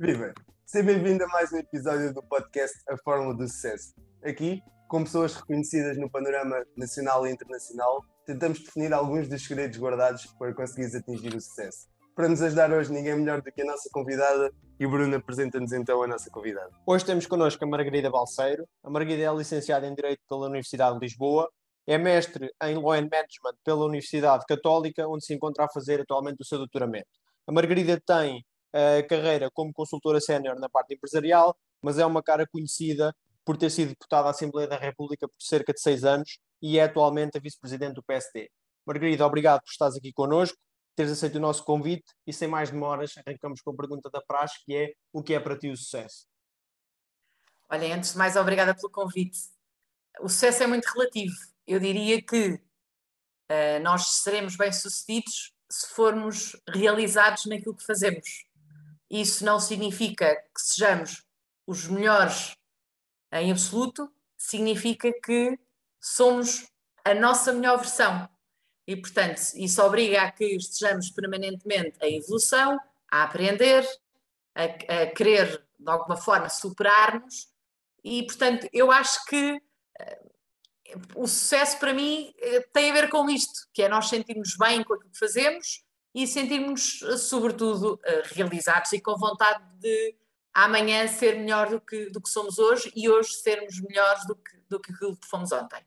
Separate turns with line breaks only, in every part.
Viva! Seja bem-vindo a mais um episódio do podcast A Fórmula do Sucesso. Aqui, com pessoas reconhecidas no panorama nacional e internacional, tentamos definir alguns dos segredos guardados para conseguires atingir o sucesso. Para nos ajudar hoje, ninguém melhor do que a nossa convidada e o Bruno apresenta-nos então a nossa convidada.
Hoje temos connosco a Margarida Balseiro. A Margarida é licenciada em Direito pela Universidade de Lisboa, é mestre em Law and Management pela Universidade Católica, onde se encontra a fazer atualmente o seu doutoramento. A Margarida tem carreira como consultora sénior na parte empresarial, mas é uma cara conhecida por ter sido deputada à Assembleia da República por cerca de seis anos e é atualmente a vice-presidente do PSD. Margarida, obrigado por estares aqui connosco, teres aceito o nosso convite e sem mais demoras arrancamos com a pergunta da praxe que é o que é para ti o sucesso?
Olha, antes de mais, obrigada pelo convite. O sucesso é muito relativo. Eu diria que uh, nós seremos bem-sucedidos se formos realizados naquilo que fazemos. Isso não significa que sejamos os melhores em absoluto, significa que somos a nossa melhor versão. E, portanto, isso obriga a que estejamos permanentemente em evolução, a aprender, a, a querer, de alguma forma, superar-nos. E, portanto, eu acho que uh, o sucesso para mim uh, tem a ver com isto, que é nós sentirmos bem com aquilo que fazemos e sentirmos, sobretudo, uh, realizados e com vontade de amanhã ser melhor do que, do que somos hoje e hoje sermos melhores do que, do que aquilo que fomos ontem.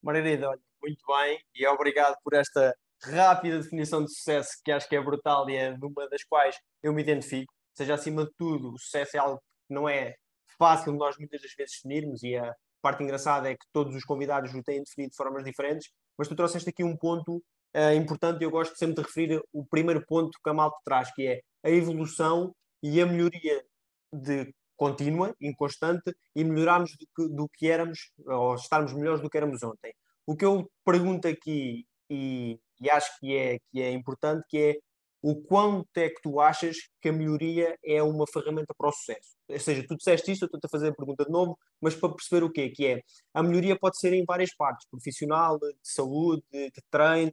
Margarida, olha, muito bem e obrigado por esta rápida definição de sucesso que acho que é brutal e é uma das quais eu me identifico. Seja, acima de tudo, o sucesso é algo que não é fácil nós muitas das vezes definirmos e a parte engraçada é que todos os convidados o têm definido de formas diferentes, mas tu trouxeste aqui um ponto uh, importante eu gosto sempre de referir o primeiro ponto que a malta traz, que é a evolução e a melhoria de contínua, inconstante, e melhorarmos do que, do que éramos, ou estarmos melhores do que éramos ontem. O que eu pergunto aqui, e, e acho que é, que é importante, que é o quanto é que tu achas que a melhoria é uma ferramenta para o sucesso? Ou seja, tu disseste isto, eu estou a fazer a pergunta de novo, mas para perceber o quê? Que é, a melhoria pode ser em várias partes, profissional, de saúde, de treino,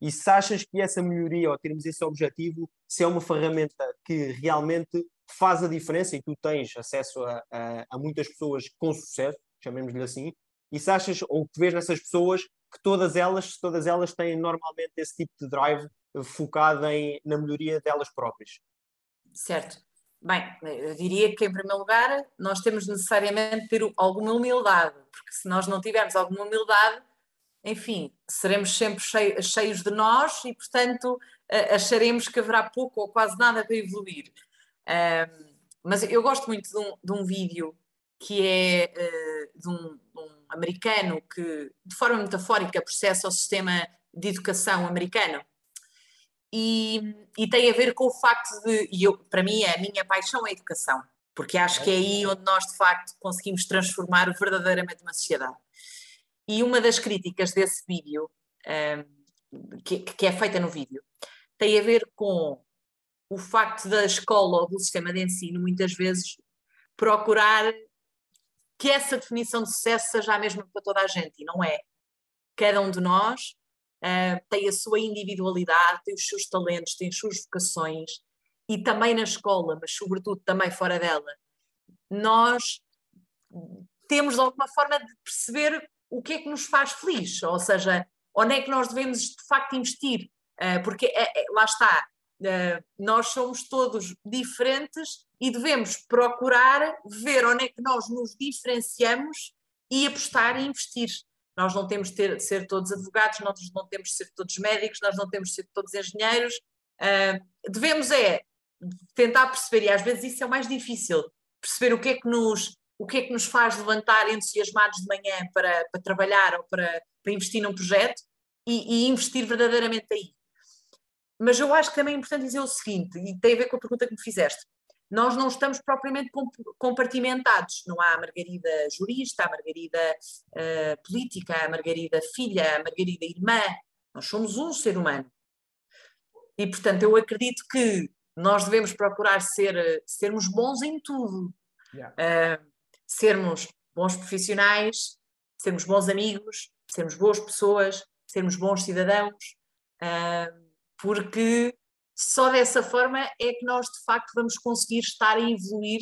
e se achas que essa melhoria, ou termos esse objetivo, se é uma ferramenta que realmente faz a diferença e tu tens acesso a, a, a muitas pessoas com sucesso, chamemos-lhe assim, e se achas, ou que vês nessas pessoas, que todas elas, todas elas têm normalmente esse tipo de drive focado em, na melhoria delas próprias.
Certo. Bem, eu diria que, em primeiro lugar, nós temos necessariamente ter alguma humildade, porque se nós não tivermos alguma humildade, enfim, seremos sempre cheios de nós e, portanto, acharemos que haverá pouco ou quase nada para evoluir. mas eu gosto muito de um, de um vídeo que é eh, de, um, de, um, americano que, de forma metafórica, processa o sistema de educação americano. E, e tem a ver com o facto de, e eu, para mim, a minha paixão é a educação, porque acho que é aí onde nós, de facto, conseguimos transformar verdadeiramente uma sociedade. E uma das críticas desse vídeo, um, que, que, é feita no vídeo, tem a ver com o facto da escola ou do sistema de ensino, muitas vezes, procurar que essa definição de sucesso seja a mesma para toda a gente, e não é. Cada um de nós uh, tem a sua individualidade, tem os seus talentos, tem as suas vocações, e também na escola, mas sobretudo também fora dela, nós temos de alguma forma de perceber o que é que nos faz feliz, ou seja, onde é que nós devemos de facto investir, uh, porque é, é, lá está, nós somos todos diferentes e devemos procurar ver onde é que nós nos diferenciamos e apostar e investir. Nós não temos de ter, ser todos advogados, nós não temos de ser todos médicos, nós não temos de ser todos engenheiros. Devemos é tentar perceber, e às vezes isso é o mais difícil, perceber o que é que nos o que é que nos faz levantar entusiasmados de manhã para, para trabalhar ou para, para investir num projeto e, e, investir verdadeiramente aí. Mas eu acho que também é importante dizer o seguinte, e tem a ver com a pergunta que me fizeste. Nós não estamos propriamente compartimentados. Não há a Margarida jurista, a Margarida uh, política, a Margarida filha, a Margarida irmã. Nós somos um ser humano. E, portanto, eu acredito que nós devemos procurar ser, sermos bons em tudo. Yeah. Uh, sermos bons profissionais, sermos bons amigos, sermos boas pessoas, sermos bons cidadãos, porque só dessa forma é que nós de facto vamos conseguir estar a evoluir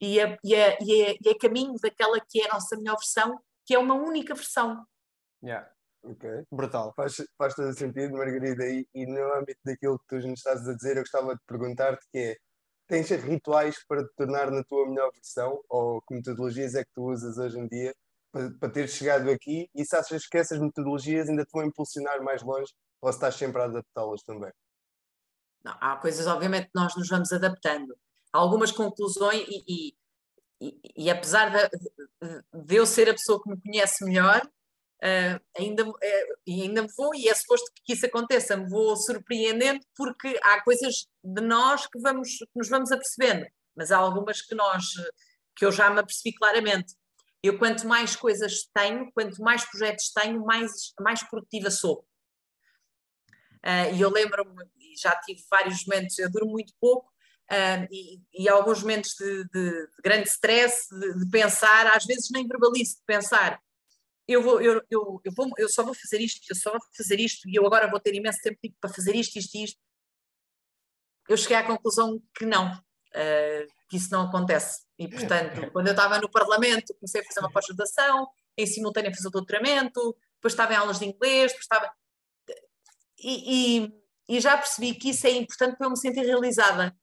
e a, e a, e a, e a caminho daquela que é a nossa melhor versão, que é uma única versão.
Yeah.
Ok.
Brutal.
Faz, faz todo sentido, Margarida. E, e no âmbito daquilo que tu nos estás a dizer, eu gostava de perguntar-te que é, tens rituais para te tornar na tua melhor versão? Ou que metodologias é que tu usas hoje em dia para, para teres chegado aqui? E se achas que essas metodologias ainda te vão impulsionar mais longe? Ou se estás sempre a adaptá-las também?
Não, há coisas, obviamente, que nós nos vamos adaptando. Há algumas conclusões e, e, e, e apesar de, de, de, eu ser a pessoa que me conhece melhor, uh, ainda, uh, e ainda vou, e é suposto que isso aconteça, me vou surpreendendo porque há coisas de nós que, vamos, que nos vamos apercebendo, mas há algumas que nós, que eu já me apercebi claramente. Eu quanto mais coisas tenho, quanto mais projetos tenho, mais, mais produtiva sou. Uh, e eu lembro-me, já tive vários momentos, eu durmo muito pouco, e, e alguns momentos de, de, de grande stress, de, de, pensar, às vezes nem verbalizo, de pensar, eu, vou, eu, eu, eu, vou, eu só vou fazer isto, eu só vou fazer isto, e eu agora vou ter imenso tempo tipo, para fazer isto, isto e isto. Eu cheguei à conclusão que não, uh, que isso não acontece. E, portanto, quando eu estava no Parlamento, comecei a fazer uma pós-graduação, em simultâneo fazer o doutoramento, depois estava em aulas de inglês, depois estava e, e, e, já percebi que isso é importante para eu me sentir realizada.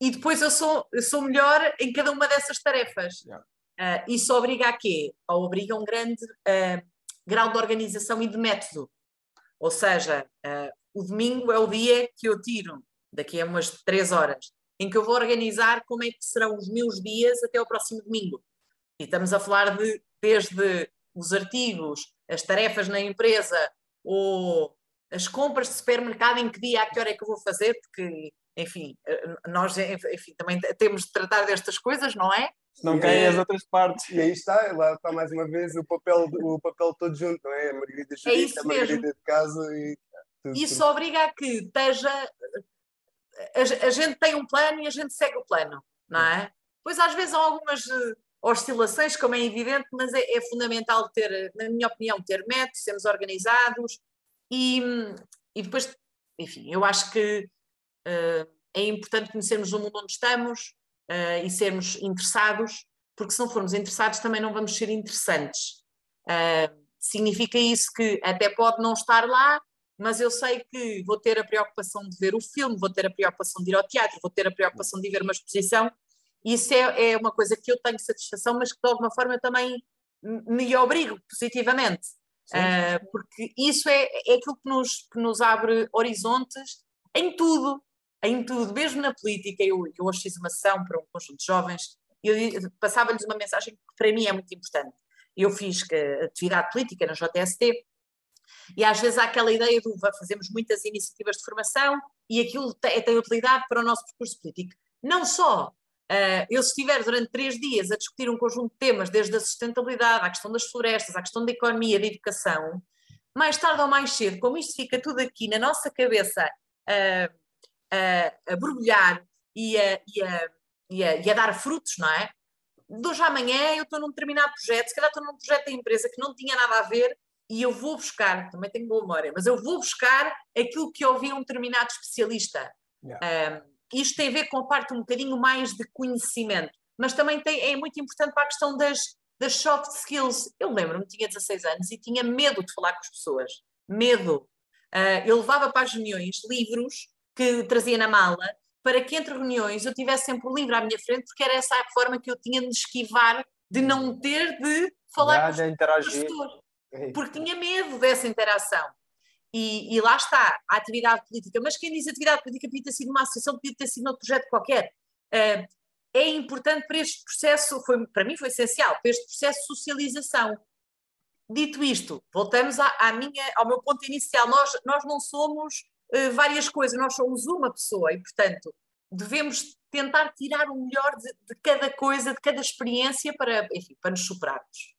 E depois eu sou, eu sou melhor em cada uma dessas tarefas. Yeah. Uh, isso obriga a quê? Obriga um grande uh, grau de organização e de método. Ou seja, uh, o domingo é o dia que eu tiro, daqui a umas três horas, em que eu vou organizar como é que serão os meus dias até o próximo domingo. E estamos a falar de desde os artigos, as tarefas na empresa, ou as compras de supermercado, em que dia, a que hora é que eu vou fazer, porque, enfim, nós enfim, também temos de tratar destas coisas, não é?
Se não caem as outras partes.
E aí está, lá está mais uma vez o papel, o papel todo junto, não é? A Margarida Jurista, é a Margarida mesmo. de casa e.
Tudo, isso tudo. obriga a que esteja. A, a, gente tem um plano e a gente segue o plano, não é? Pois às vezes há algumas eh, oscilações, como é evidente, mas é, é fundamental ter, na minha opinião, ter métodos, sermos organizados, e, e depois, enfim, eu acho que uh, é importante conhecermos o mundo onde estamos uh, e sermos interessados, porque se não formos interessados também não vamos ser interessantes. Uh, significa isso que até pode não estar lá, mas eu sei que vou ter a preocupação de ver o filme, vou ter a preocupação de ir ao teatro, vou ter a preocupação de ver uma exposição. Isso é, é uma coisa que eu tenho satisfação, mas que de alguma forma eu também me obrigo positivamente. Uh, porque isso é, é aquilo que nos, que nos abre horizontes em tudo, em tudo, mesmo na política. Eu, eu hoje fiz uma sessão para um conjunto de jovens e eu passava-lhes uma mensagem que para mim é muito importante. Eu fiz atividade política na JST e às vezes há aquela ideia de fazemos muitas iniciativas de formação e aquilo tem, tem utilidade para o nosso percurso político. Não só, Uh, eu, se estiver durante três dias a discutir um conjunto de temas, desde a sustentabilidade, à questão das florestas, à questão da economia, da educação, mais tarde ou mais cedo, como isto fica tudo aqui na nossa cabeça uh, uh, a borbulhar e a, e, a, e, a, e a, dar frutos, não é? De hoje à amanhã eu estou num determinado projeto, se calhar estou num projeto da empresa que não tinha nada a ver e eu vou buscar, também tenho boa memória, mas eu vou buscar aquilo que ouvi um determinado especialista. Yeah isto tem a ver com a parte um bocadinho mais de conhecimento, mas também tem, é muito importante para a questão das, das soft skills. Eu lembro-me, tinha 16 anos e tinha medo de falar com as pessoas. Medo. Uh, eu levava para as reuniões livros que trazia na mala para que entre reuniões eu tivesse sempre o livro à minha frente, porque era essa a forma que eu tinha de esquivar de não ter de falar
com os pessoas.
Porque tinha medo dessa interação. E, e, lá está, a atividade política. Mas quem diz atividade política podia ter sido uma associação, podia ter sido um projeto qualquer. Uh, é importante para este processo, foi, para mim foi essencial, para este processo de socialização. Dito isto, voltamos à, à minha, ao meu ponto inicial. Nós, nós não somos várias coisas, nós somos uma pessoa e, portanto, devemos tentar tirar o melhor de, de cada coisa, de cada experiência para, enfim, para nos superarmos.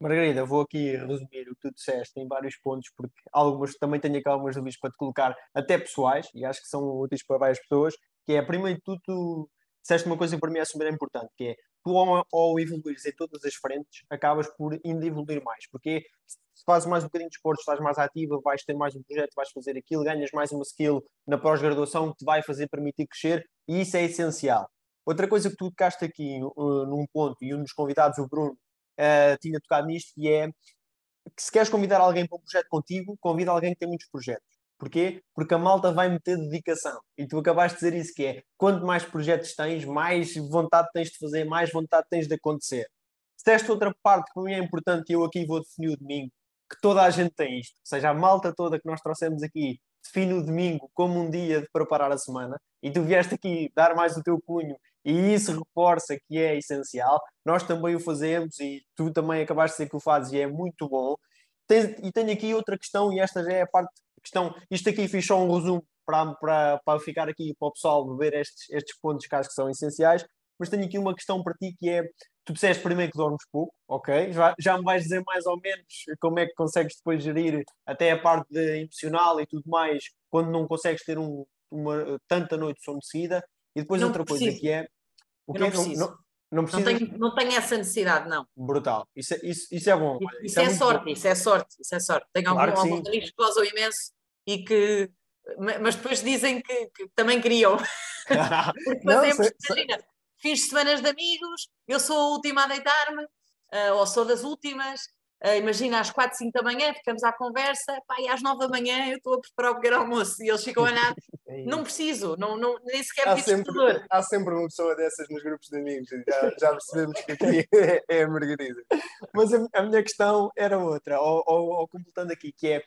Margarida, vou aqui resumir o que tu disseste em vários pontos, porque algumas também tenho aqui algumas dúvidas para te colocar, até pessoais, e acho que são úteis para várias pessoas, que é, primeiro de tudo, tu disseste uma coisa que para mim é super importante, que é tu ao, ao evoluires em todas as frentes, acabas por ainda evoluir mais, porque se fazes mais um bocadinho de esporte, estás mais ativa, vais ter mais um projeto, vais fazer aquilo, ganhas mais uma skill na pós-graduação que te vai fazer permitir crescer, e isso é essencial. Outra coisa que tu tocaste aqui uh, num ponto, e um dos convidados, o Bruno, uh, tinha tocado nisto, é que se queres convidar alguém para um projeto contigo, convida alguém que tem muitos projetos. Porquê? Porque a malta vai meter dedicação. E tu acabaste de dizer isso que é, quanto mais projetos tens, mais vontade tens de fazer, mais vontade tens de acontecer. Se esta outra parte que para mim é importante, eu aqui vou definir o domingo, que toda a gente tem isto, ou seja, a malta toda que nós trouxemos aqui define o domingo como um dia de preparar a semana, e tu vieste aqui dar mais o teu cunho, e isso reforça que é essencial. Nós também o fazemos, e tu também acabaste de dizer que o fazes, e é muito bom. e tenho aqui outra questão, e esta já é a parte questão. Isto aqui fiz só um resumo para, para, para ficar aqui para o pessoal ver estes, estes pontos que acho que são essenciais. Mas tenho aqui uma questão para ti que é: tu disseste primeiro que dormes pouco, ok? Já, já me vais dizer mais ou menos como é que consegues depois gerir até a parte de emocional e tudo mais quando não consegues ter um, uma, tanta noite de sono seguida. E depois não outra preciso. coisa que é.
O que não, preciso. Não, não, não, tenho, não tenho essa necessidade, não.
Brutal. Isso, é, isso, isso é bom.
Isso, isso é, é sorte, bom. isso é sorte, isso é sorte. Tenho claro algum, alguns amigos que gozam imenso e que. Mas depois dizem que, que também queriam. Porque fazemos, imagina, fiz semanas de amigos, eu sou a última a deitar-me, uh, ou sou das últimas, imagina às 4, 5 da manhã, ficamos à conversa, pá, e às 9 da manhã eu estou a preparar o pequeno almoço e eles ficam a olhar. É não preciso, não, não, nem sequer há
sempre, há sempre uma pessoa dessas nos grupos de amigos, já, já percebemos que aqui é, é a Margarida.
Mas a, a, minha questão era outra, ou, ou, ou, completando aqui, que é.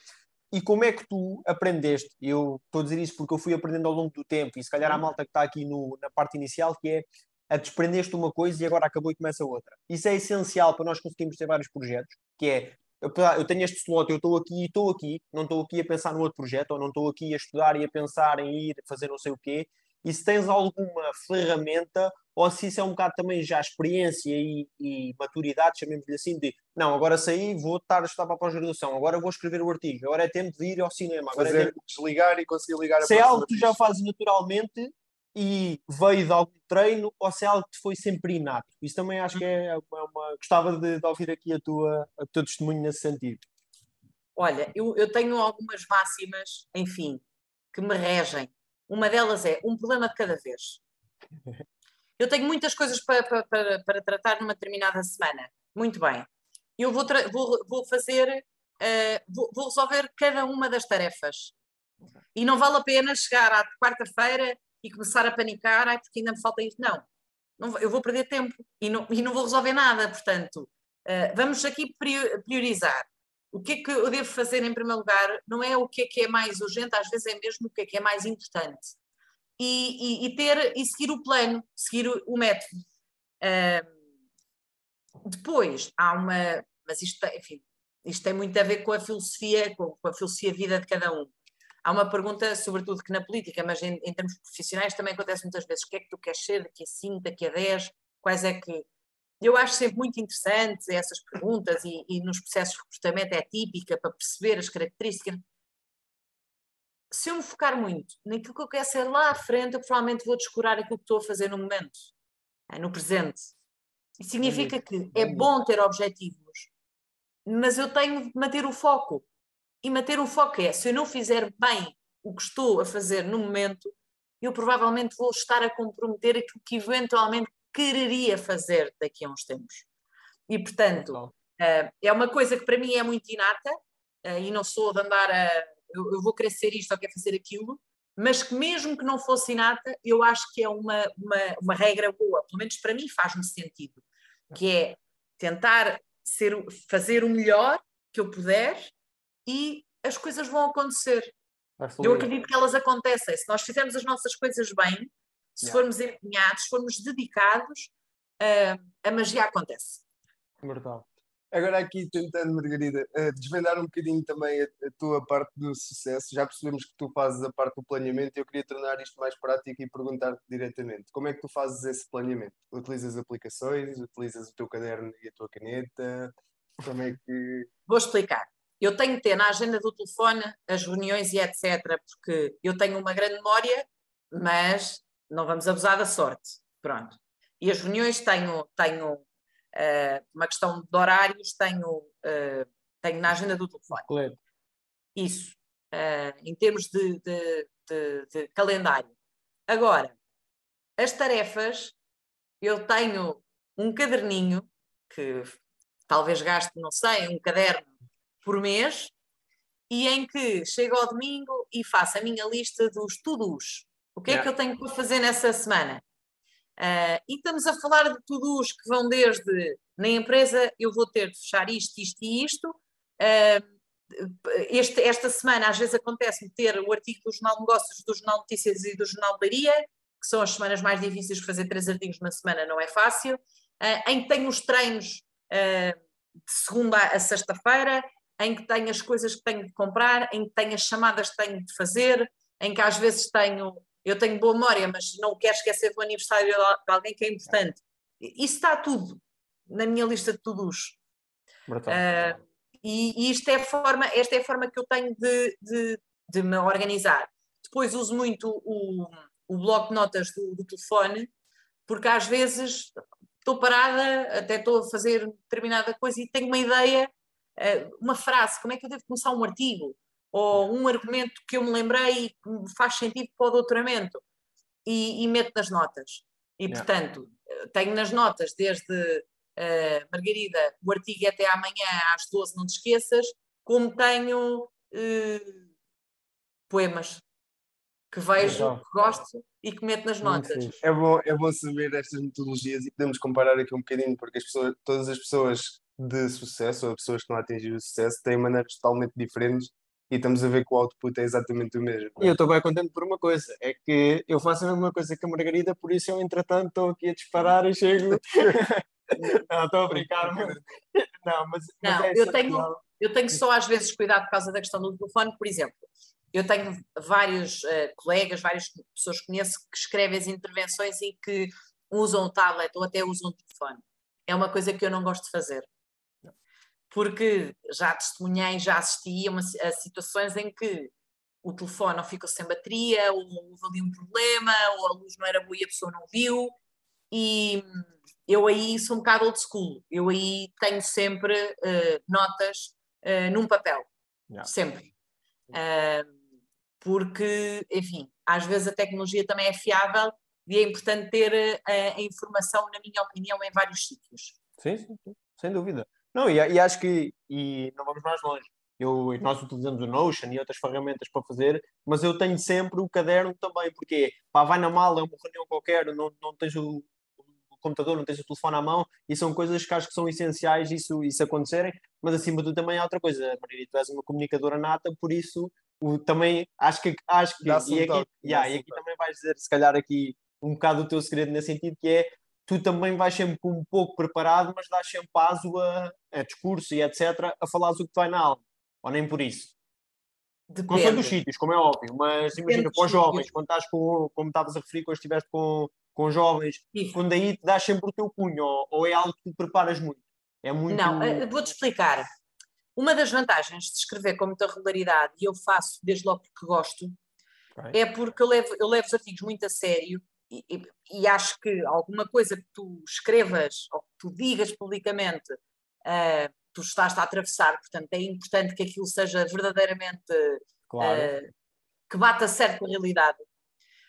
E como é que tu aprendeste? Eu estou a dizer isso porque eu fui aprendendo ao longo do tempo, e se calhar a uhum. malta que está aqui no, na parte inicial, que é a desprender-te uma coisa e agora acabou e começa outra. Isso é essencial para nós conseguirmos ter vários projetos, que é eu, eu tenho este slot, eu estou aqui e estou aqui, não estou aqui a pensar no outro projeto, ou não estou aqui a estudar e a pensar em ir fazer não sei o quê. E se tens alguma ferramenta, ou se isso é um bocado também já experiência e, e maturidade, chamemos-lhe assim, de não, agora saí, vou estar a estudar para a pós-graduação, agora vou escrever o artigo, agora é tempo de ir ao cinema. Agora é
Fazer,
é tempo...
desligar e conseguir ligar a
Se é algo que tu já fazes naturalmente, e veio de algum treino ou se é algo que foi sempre inato. Isso também acho que é uma. uma... Gostava de, de, ouvir aqui a tua, a teu testemunho nesse sentido.
Olha, eu, eu tenho algumas máximas, enfim, que me regem. Uma delas é um problema de cada vez. Eu tenho muitas coisas para, para, para, para tratar numa determinada semana. Muito bem. Eu vou, vou, vou fazer, uh, vou, vou resolver cada uma das tarefas. E não vale a pena chegar à quarta-feira e começar a panicar, ai, porque ainda me falta isto. Não, não eu vou perder tempo e não, e não vou resolver nada. Portanto, uh, vamos aqui priorizar. O que é que eu devo fazer em primeiro lugar? Não é o que é que é mais urgente, às vezes é mesmo o que é que é mais importante. E, e, e ter e seguir o plano, seguir o, o método. Uh, depois há uma, mas isto, enfim, isto tem muito a ver com a filosofia, com, com a filosofia de vida de cada um. Há uma pergunta, sobretudo que na política, mas em, em, termos profissionais também acontece muitas vezes: o que é que tu queres ser daqui a 5, daqui a 10? Quais é que. Eu acho sempre muito interessante essas perguntas e, e nos processos de recrutamento é típica para perceber as características. Se eu me focar muito naquilo que eu quero ser lá à frente, eu provavelmente vou descurar aquilo que estou a fazer no momento, é, no presente. Isso significa que é bom ter objetivos, mas eu tenho de manter o foco e manter o foco é, se eu não fizer bem o que estou a fazer no momento, eu provavelmente vou estar a comprometer aquilo que eventualmente quereria fazer daqui a uns tempos. E, portanto, uh, é uma coisa que para mim é muito inata, uh, e não sou de andar a. Eu, eu vou querer ser isto ou quero fazer aquilo, mas que mesmo que não fosse inata, eu acho que é uma, uma, uma regra boa, pelo menos para mim faz-me sentido, que é tentar ser, fazer o melhor que eu puder e as coisas vão acontecer. Eu acredito que elas acontecem. Se nós fizermos as nossas coisas bem, se yeah. formos empenhados, se formos dedicados, uh, a magia acontece.
Brutal. Agora aqui tentando, Margarida, uh, desvendar um bocadinho também a, a, tua parte do sucesso. Já percebemos que tu fazes a parte do planeamento e eu queria tornar isto mais prático e perguntar-te diretamente. Como é que tu fazes esse planeamento? Utilizas aplicações? Utilizas o teu caderno e a tua caneta? Como é que...
Vou explicar. Eu tenho que ter na agenda do telefone as reuniões e etc., porque eu tenho uma grande memória, mas não vamos abusar da sorte. Pronto. E as reuniões tenho, tenho uh, uma questão de horários, tenho, uh, tenho na agenda do telefone.
Claro.
Isso, uh, em termos de, de, de, de, calendário. Agora, as tarefas, eu tenho um caderninho que talvez gaste, não sei, um caderno por mês, e em que chego ao domingo e faço a minha lista dos to-dos. O que é yeah. que eu tenho para fazer nessa semana? Uh, e estamos a falar de todos que vão desde na empresa eu vou ter de fechar isto, isto e isto. Uh, este, esta semana às vezes acontece-me ter o artigo do Jornal de Negócios, do Jornal de Notícias e do Jornal de Leiria, que são as semanas mais difíceis de fazer três artigos na semana, não é fácil. Uh, em que tenho os treinos de segunda a sexta-feira, em que tenho as coisas que tenho de comprar, em que tenho as chamadas que tenho de fazer, em que às vezes tenho, eu tenho boa memória, mas não quero esquecer do aniversário de alguém que é importante. Isso está tudo na minha lista de todos. Uh, e, e isto é a forma, esta é a forma que eu tenho de, de, de me organizar. Depois uso muito o, o bloco de notas do, do telefone, porque às vezes estou parada, até estou a fazer determinada coisa e tenho uma ideia uma frase, como é que eu devo começar um artigo? Ou um argumento que eu me lembrei e que faz sentido para o doutoramento e, e meto nas notas. E, portanto, tenho nas notas desde uh, Margarida, o artigo é até amanhã às 12, não te esqueças, como tenho uh, poemas que vejo, que gosto e que meto nas notas.
É bom, é bom saber estas metodologias e podemos comparar aqui um bocadinho, porque as pessoas, todas as pessoas de sucesso, ou pessoas que não atingiram o sucesso, têm maneiras totalmente diferentes e estamos a ver que o output é exatamente o mesmo.
E eu estou bem contente por uma coisa, é que eu faço a mesma coisa que a Margarida, por isso eu, entretanto, estou aqui a disparar e chego. não, estou a brincar, mas...
Não, mas, não, mas é eu, tenho, eu tenho só às vezes cuidado por causa da questão do telefone, por exemplo. Eu tenho vários uh, colegas, várias pessoas que conheço que escrevem as intervenções e que usam o tablet ou até usam o telefone. É uma coisa que eu não gosto de fazer porque já testemunhei, já assisti a, uma, a situações em que o telefone ou ficou sem bateria, ou houve ali um problema, ou a luz não era boa e a pessoa não viu, e eu aí sou um bocado old school, eu aí tenho sempre uh, notas uh, num papel, yeah. sempre. Uh, porque, enfim, às vezes a tecnologia também é fiável e é importante ter a informação, na minha opinião, em vários sítios.
Sim, sim, sim. sem dúvida. Não, e, e, acho que, e não vamos mais longe, eu, nós utilizamos o Notion e outras ferramentas para fazer, mas eu tenho sempre o caderno também, porque pá, vai na mala, é uma reunião qualquer, não, não tens o, o, computador, não tens o telefone à mão, e são coisas que acho que são essenciais isso, isso acontecerem, mas acima de tudo também há outra coisa, Maria, tu és uma comunicadora nata, por isso o, também acho que, acho que e, aqui, yeah, e aqui também vais dizer, se calhar aqui um bocado o teu segredo nesse sentido, que é tu também vais sempre um pouco preparado, mas dás sempre aso a, a discurso e etc. a falares o que vai na aula, ou nem por isso. Depende. Não dos sítios, como é óbvio, mas Depende imagina para os jovens, quando estás com, como estavas a referir, quando estiveste com, com jovens, Isso. quando aí te dás sempre o teu punho, ou, ou, é algo que tu preparas muito? É muito...
Não, eh, vou-te explicar. Uma das vantagens de escrever com muita regularidade, e eu faço desde logo porque gosto, okay. é porque eu levo, eu levo os artigos muito a sério e, e, acho que alguma coisa que tu escrevas ou que tu digas publicamente, uh, tu estás a atravessar, portanto é importante que aquilo seja verdadeiramente claro. uh, que bata certo com a realidade.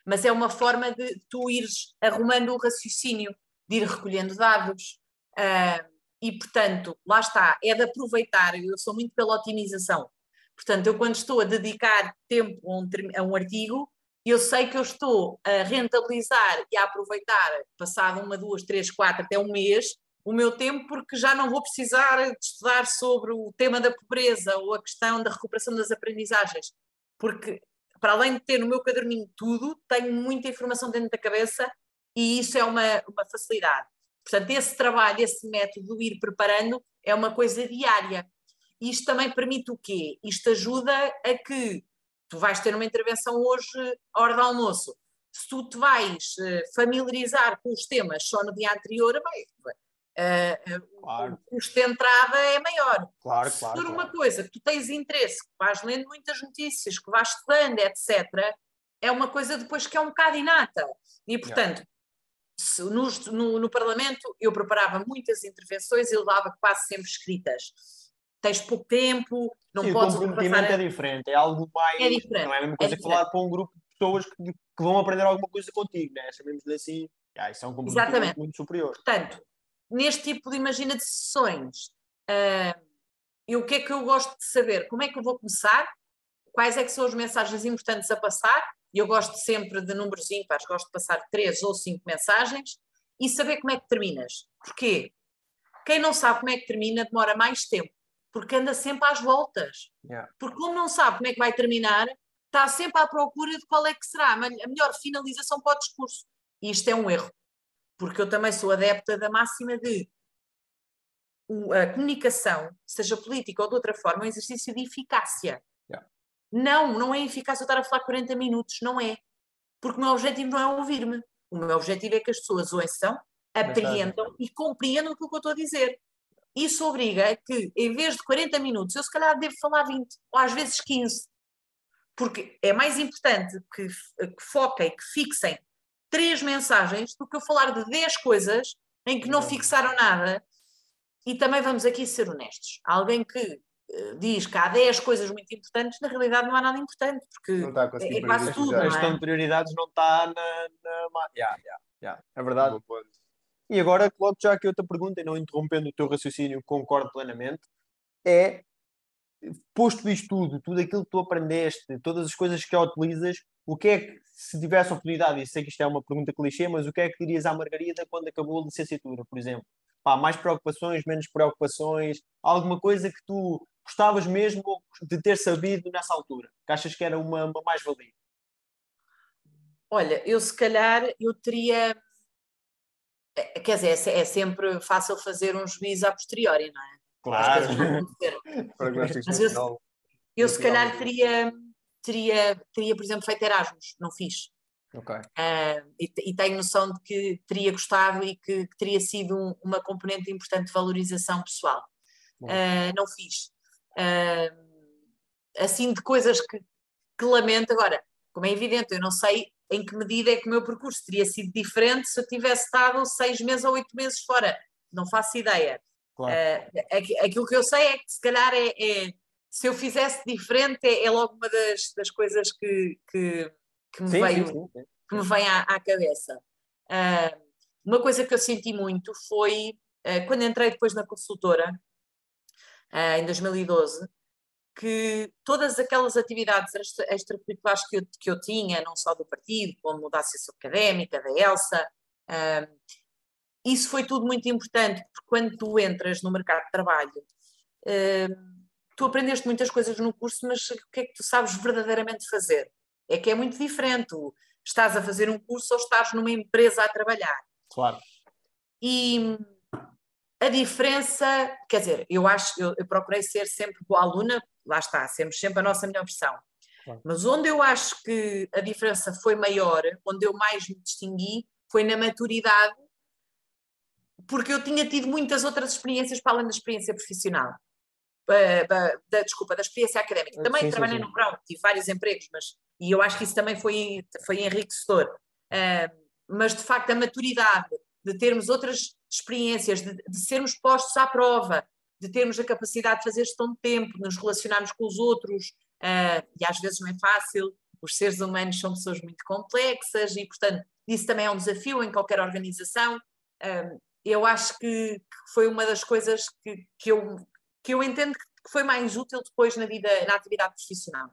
Mas é uma forma de tu ires arrumando o raciocínio, de ir recolhendo dados. Uh, e, portanto, lá está, é de aproveitar, eu sou muito pela otimização. Portanto, eu quando estou a dedicar tempo a um, a um artigo, eu sei que eu estou a rentabilizar e a aproveitar, passado uma, duas, três, quatro, até um mês, o meu tempo, porque já não vou precisar de estudar sobre o tema da pobreza ou a questão da recuperação das aprendizagens, porque para além de ter no meu caderninho tudo, tenho muita informação dentro da cabeça e isso é uma, uma facilidade. Portanto, esse trabalho, esse método de ir preparando é uma coisa diária. Isto também permite o quê? Isto ajuda a que tu vais ter uma intervenção hoje à hora do almoço. Se tu te vais uh, familiarizar com os temas só no dia anterior, bem, uh, claro. o custo de entrada é maior.
Claro,
Se
claro,
for
claro.
uma coisa que tu tens interesse, que vais lendo muitas notícias, que vais estudando, etc., é uma coisa depois que é um bocado inata. E, portanto, no, no, no, Parlamento eu preparava muitas intervenções e levava quase sempre escritas. Tens pouco tempo, não
Sim,
podes.
O comprometimento a... é diferente, é algo mais.
É diferente.
Não é a mesma coisa
é
que falar para um grupo de pessoas que, que vão aprender alguma coisa contigo, né? chamemos-lhe assim. Ah, isso é um comprometimento Exatamente. muito superior.
Portanto, neste tipo de, imagina, de sessões, uh, e o que é que eu gosto de saber? Como é que eu vou começar? Quais é que são as mensagens importantes a passar? Eu gosto sempre de números ímpares, gosto de passar três ou cinco mensagens e saber como é que terminas. Porquê? Quem não sabe como é que termina demora mais tempo, porque anda sempre às voltas.
Yeah.
Porque como não sabe como é que vai terminar, está sempre à procura de qual é que será a melhor finalização para o discurso. E isto é um erro, porque eu também sou adepta da máxima de a comunicação, seja política ou de outra forma, é um exercício de eficácia.
Yeah.
Não, não é eficácia eu estar a falar 40 minutos, não é. Porque o meu objetivo não é ouvir-me. O meu objetivo é que as pessoas ouçam, apreendam e compreendam aquilo que eu estou a dizer. Isso obriga a que, em vez de 40 minutos, eu se calhar devo falar 20, ou às vezes 15. Porque é mais importante que, que foquem, que fixem três mensagens do que eu falar de 10 coisas em que não fixaram nada. E também vamos aqui ser honestos. Alguém que uh, diz que há 10 coisas muito importantes, na realidade não há nada importante, porque é, é quase tudo.
A questão
é?
de prioridades não está na. na... Yeah, yeah, yeah. É verdade. E agora, coloco já aqui outra pergunta, e não interrompendo o teu raciocínio, concordo plenamente, é, posto isto tudo, tudo aquilo que tu aprendeste, todas as coisas que utilizas, o que é que, se tivesse oportunidade, e sei que isto é uma pergunta clichê, mas o que é que dirias à Margarida quando acabou a licenciatura, por exemplo? Pá, mais preocupações, menos preocupações, alguma coisa que tu gostavas mesmo de ter sabido nessa altura, que achas que era uma, uma mais-valia?
Olha, eu se calhar eu teria quer dizer, é, é sempre fácil fazer um juízo a posteriori, não é?
Claro.
Mas eu, eu se calhar teria, teria, teria, por exemplo, feito Erasmus, não fiz.
Okay.
Uh, e, e, tenho noção de que teria gostado e que, que teria sido um, uma componente importante de valorização pessoal. Uh, não fiz. Uh, assim, de coisas que, que lamento. Agora, como é evidente, eu não sei em que medida é que o meu percurso teria sido diferente se eu tivesse estado seis meses ou oito meses fora. Não faço ideia.
Claro.
Uh, aquilo que eu sei é que se calhar é, é se eu fizesse diferente é, é logo uma das, das coisas que, que, que me sim, veio sim, sim, que me vem à, à cabeça. Uh, uma coisa que eu senti muito foi uh, quando entrei depois na consultora em 2012 que todas aquelas atividades extracurriculares que eu, que eu tinha, não só do partido, como da Associação Académica, da ELSA, um, isso foi tudo muito importante, porque quando tu entras no mercado de trabalho, um, tu aprendeste muitas coisas no curso, mas o que é que tu sabes verdadeiramente fazer? É que é muito diferente. Estás a fazer um curso ou estás numa empresa a trabalhar.
Claro.
E a diferença, quer dizer, eu acho, eu, eu procurei ser sempre boa aluna, lá está, sempre, sempre a nossa melhor versão. Claro. Mas onde eu acho que a diferença foi maior, onde eu mais me distingui, foi na maturidade, porque eu tinha tido muitas outras experiências para além da experiência profissional. Da, da, desculpa, da experiência académica. Também sim, trabalhei sim, sim. no Crown, tive vários empregos, mas, e eu acho que isso também foi, foi enriquecedor. Uh, mas de facto a maturidade de termos outras experiências, de, de sermos postos à prova, de termos a capacidade de fazer gestão de tempo, de nos relacionarmos com os outros, uh, e às vezes não é fácil, os seres humanos são pessoas muito complexas e, portanto, isso também é um desafio em qualquer organização. Uh, eu acho que, que, foi uma das coisas que, que, eu, que eu entendo que foi mais útil depois na vida, na atividade profissional.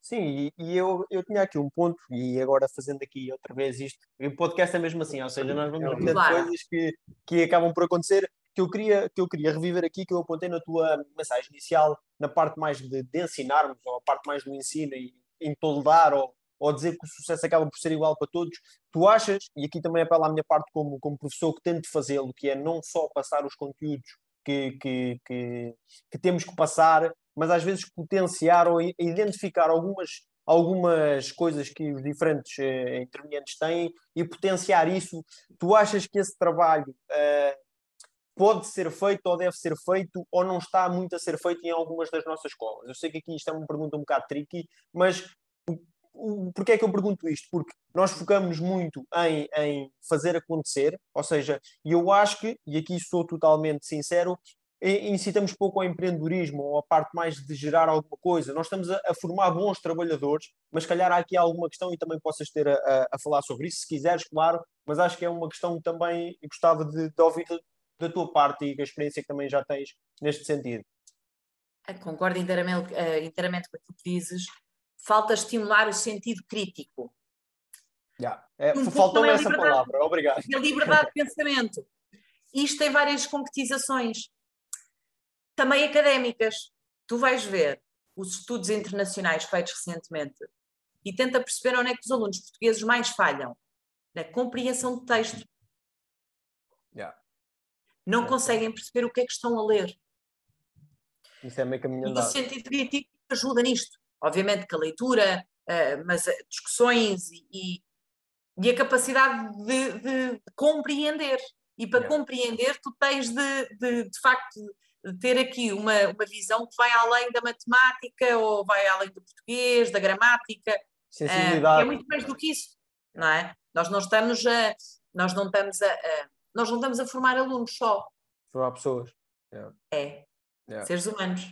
Sim, e, eu, eu tinha aqui um ponto, e agora fazendo aqui outra vez isto, o podcast é mesmo assim, ou seja, nós vamos aprender claro. coisas que, que acabam por acontecer, que eu, queria, que eu queria reviver aqui, que eu apontei na tua mensagem inicial, na parte mais de, de ensinarmos, ou a parte mais do ensino e entoldar, ou, ou dizer que o sucesso acaba por ser igual para todos, tu achas, e aqui também apela à minha parte como, como professor que tento fazê-lo, que é não só passar os conteúdos que, que, que, que temos que passar, mas às vezes potenciar ou identificar algumas, algumas coisas que os diferentes uh, intervenientes têm e potenciar isso. Tu achas que esse trabalho uh, pode ser feito ou deve ser feito ou não está muito a ser feito em algumas das nossas escolas? Eu sei que aqui isto é uma pergunta um bocado tricky, mas Porquê é que eu pergunto isto? Porque nós focamos muito em, em fazer acontecer, ou seja, e eu acho que, e aqui sou totalmente sincero, incitamos pouco ao empreendedorismo ou a parte mais de gerar alguma coisa. Nós estamos a, a, formar bons trabalhadores, mas calhar há aqui alguma questão e também possas ter a, a, a, falar sobre isso, se quiseres, claro, mas acho que é uma questão que também gostava de, de ouvir da tua parte e da experiência que também já tens neste sentido.
Concordo inteiramente, uh, inteiramente com aquilo que dizes. Falta estimular o sentido crítico.
Yeah. É, um Faltou-me essa palavra, obrigado.
A liberdade de pensamento. Isto tem várias concretizações, também académicas. Tu vais ver os estudos internacionais feitos recentemente e tenta perceber onde é que os alunos portugueses mais falham na compreensão de texto.
Yeah.
Não conseguem perceber o que é que estão a ler.
Isso é meio caminho
andado. E o sentido crítico ajuda nisto. Obviamente que a leitura, uh, mas discussões e, e, a capacidade de, de, de compreender. E para yeah. compreender, tu tens de, de, de facto, de ter aqui uma, uma visão que vai além da matemática ou vai além do português, da gramática.
Sensibilidade.
Uh, é muito mais do que isso, não é? Nós não estamos a, nós não estamos a, a nós não estamos a formar alunos só.
Formar pessoas.
Yeah. É. Yeah. Seres humanos.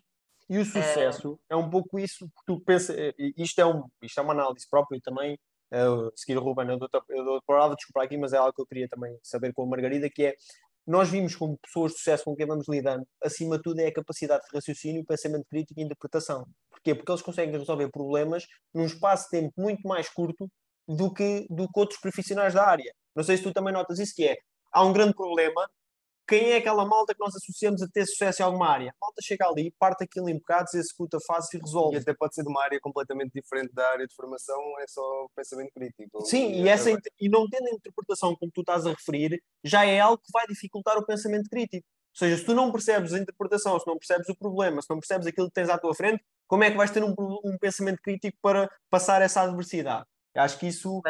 E o sucesso é... é um pouco isso que tu pensas. Eh, isto é, um, isto é uma análise própria também. Uh, seguir o Ruben, eu dou, eu dou a palavra, desculpa aqui, mas é algo que eu queria também saber com a Margarida, que é nós vimos como pessoas de sucesso com quem vamos lidando, acima de tudo é a capacidade de raciocínio, pensamento crítico e interpretação. Porquê? Porque eles conseguem resolver problemas num espaço de tempo muito mais curto do que, do que outros profissionais da área. Não sei se tu também notas isso, que é, há um grande problema, quem é aquela malta que nós associamos a ter sucesso em alguma área? A malta chega ali, parte aquilo em bocados, executa, faz e resolve.
E até pode ser de uma área completamente diferente da área de formação, é só pensamento crítico.
Sim, e, e, essa, e não tendo a interpretação como tu estás a referir, já é algo que vai dificultar o pensamento crítico. Ou seja, se tu não percebes a interpretação, se não percebes o problema, se não percebes aquilo que tens à tua frente, como é que vais ter um, um pensamento crítico para passar essa adversidade? Acho que isso.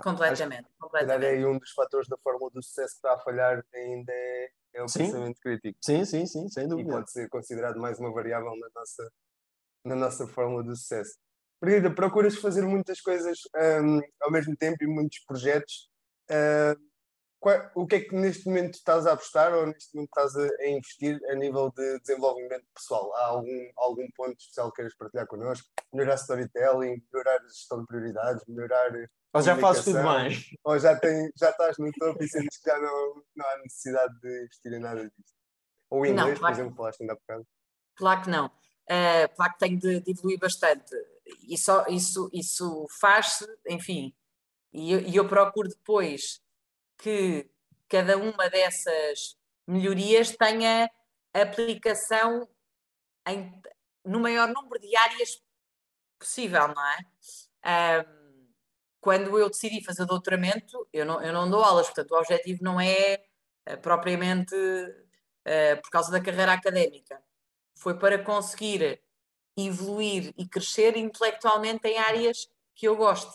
Completamente. Completamente. completamente.
É um dos fatores da fórmula do sucesso que está a falhar ainda é, é o sim. pensamento crítico.
Sim, sim, sim, sem dúvida.
E pode ser considerado mais uma variável na nossa, na nossa fórmula do sucesso. Margarida, procuras fazer muitas coisas um, ao mesmo tempo e muitos projetos. Uh, qual, o que é que neste momento estás a apostar ou neste momento estás a, a, investir a nível de desenvolvimento pessoal? Há algum, algum ponto especial que queiras partilhar connosco? Melhorar storytelling, melhorar a gestão de prioridades, melhorar
ou já fazes tudo bem.
Ou já, tem, já estás no topo e sentes que já não, não há necessidade de investir em nada disso. Ou inglês, não, claro por exemplo, falaste ainda há bocado.
Claro que não. Uh, claro que tenho de, de, evoluir bastante. E só, isso, isso faz-se, enfim. E eu, e eu procuro depois que cada uma dessas melhorias tenha aplicação em, no maior número de áreas possível, não é? Um, quando eu decidi fazer doutoramento, eu não, eu não dou aulas, portanto, o objetivo não é uh, propriamente uh, por causa da carreira académica. Foi para conseguir evoluir e crescer intelectualmente em áreas que eu gosto.